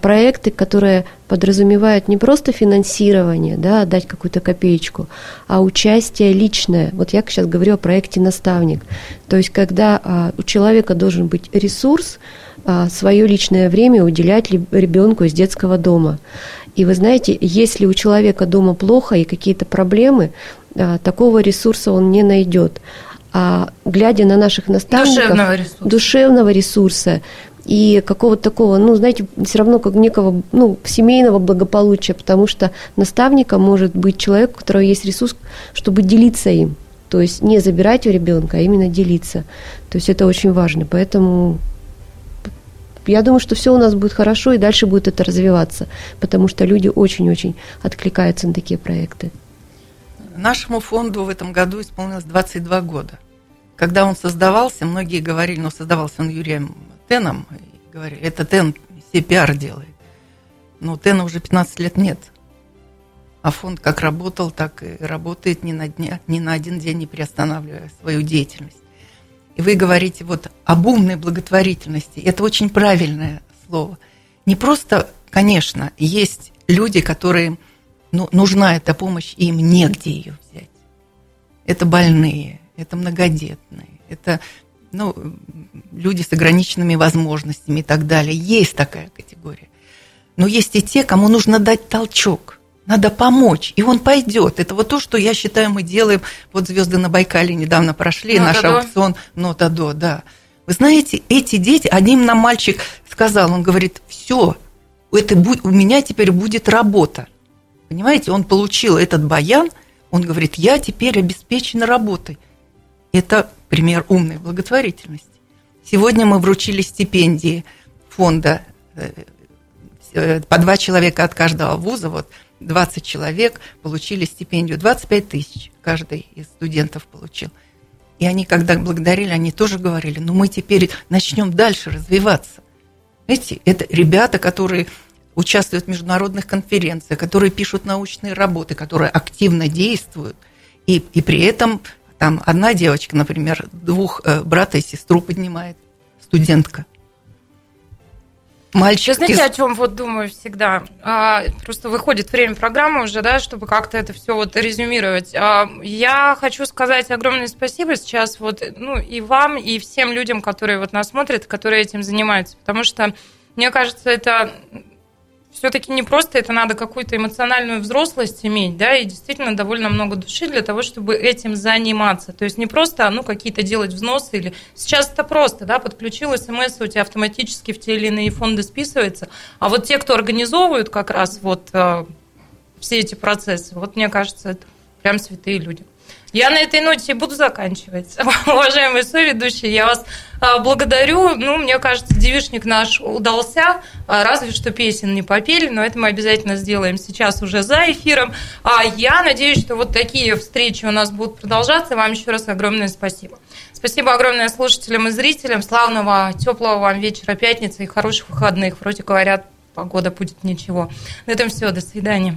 проекты, которые подразумевают не просто финансирование, да, дать какую-то копеечку, а участие личное. Вот я сейчас говорю о проекте «Наставник». То есть когда а, у человека должен быть ресурс, а, свое личное время уделять ребенку из детского дома. И вы знаете, если у человека дома плохо и какие-то проблемы, а, такого ресурса он не найдет. А глядя на наших наставников, Душевного ресурса. душевного ресурса и какого-то такого, ну, знаете, все равно как некого, ну, семейного благополучия, потому что наставником может быть человек, у которого есть ресурс, чтобы делиться им. То есть не забирать у ребенка, а именно делиться. То есть это очень важно. Поэтому я думаю, что все у нас будет хорошо, и дальше будет это развиваться, потому что люди очень-очень откликаются на такие проекты. Нашему фонду в этом году исполнилось 22 года. Когда он создавался, многие говорили, ну, создавался он Юрием Теном, говорили, это Тен все пиар делает. Но Тена уже 15 лет нет. А фонд как работал, так и работает ни на, дня, ни на один день, не приостанавливая свою деятельность. И вы говорите вот об умной благотворительности. Это очень правильное слово. Не просто, конечно, есть люди, которые, ну, нужна эта помощь, и им негде ее взять. Это больные, это многодетные, это ну, люди с ограниченными возможностями и так далее. Есть такая категория. Но есть и те, кому нужно дать толчок. Надо помочь, и он пойдет. Это вот то, что я считаю, мы делаем. Вот звезды на Байкале недавно прошли, Нота наш до. аукцион Нота до, да. Вы знаете, эти дети, один нам мальчик сказал, он говорит, все, это у меня теперь будет работа. Понимаете, он получил этот баян, он говорит, я теперь обеспечен работой. Это пример умной благотворительности. Сегодня мы вручили стипендии фонда э, э, по два человека от каждого вуза, вот 20 человек получили стипендию, 25 тысяч каждый из студентов получил. И они, когда благодарили, они тоже говорили, ну мы теперь начнем дальше развиваться. Знаете, это ребята, которые участвуют в международных конференциях, которые пишут научные работы, которые активно действуют. И, и при этом там одна девочка, например, двух э, брата и сестру поднимает, студентка. Мальчик Я знаете, из- о чем вот думаю всегда? А, просто выходит время программы уже, да, чтобы как-то это все вот резюмировать. А, я хочу сказать огромное спасибо сейчас вот, ну, и вам, и всем людям, которые вот нас смотрят, которые этим занимаются, потому что мне кажется, это все-таки не просто это надо какую-то эмоциональную взрослость иметь, да, и действительно довольно много души для того, чтобы этим заниматься. То есть не просто, ну, какие-то делать взносы или... Сейчас это просто, да, подключил смс, у тебя автоматически в те или иные фонды списывается, а вот те, кто организовывают как раз вот э, все эти процессы, вот мне кажется, это прям святые люди. Я на этой ноте буду заканчивать. Уважаемые соведущие, я вас а, благодарю. Ну, мне кажется, девишник наш удался, а, разве что песен не попели, но это мы обязательно сделаем сейчас уже за эфиром. А я надеюсь, что вот такие встречи у нас будут продолжаться. Вам еще раз огромное спасибо. Спасибо огромное слушателям и зрителям. Славного, теплого вам вечера пятницы и хороших выходных. Вроде говорят, погода будет ничего. На этом все. До свидания.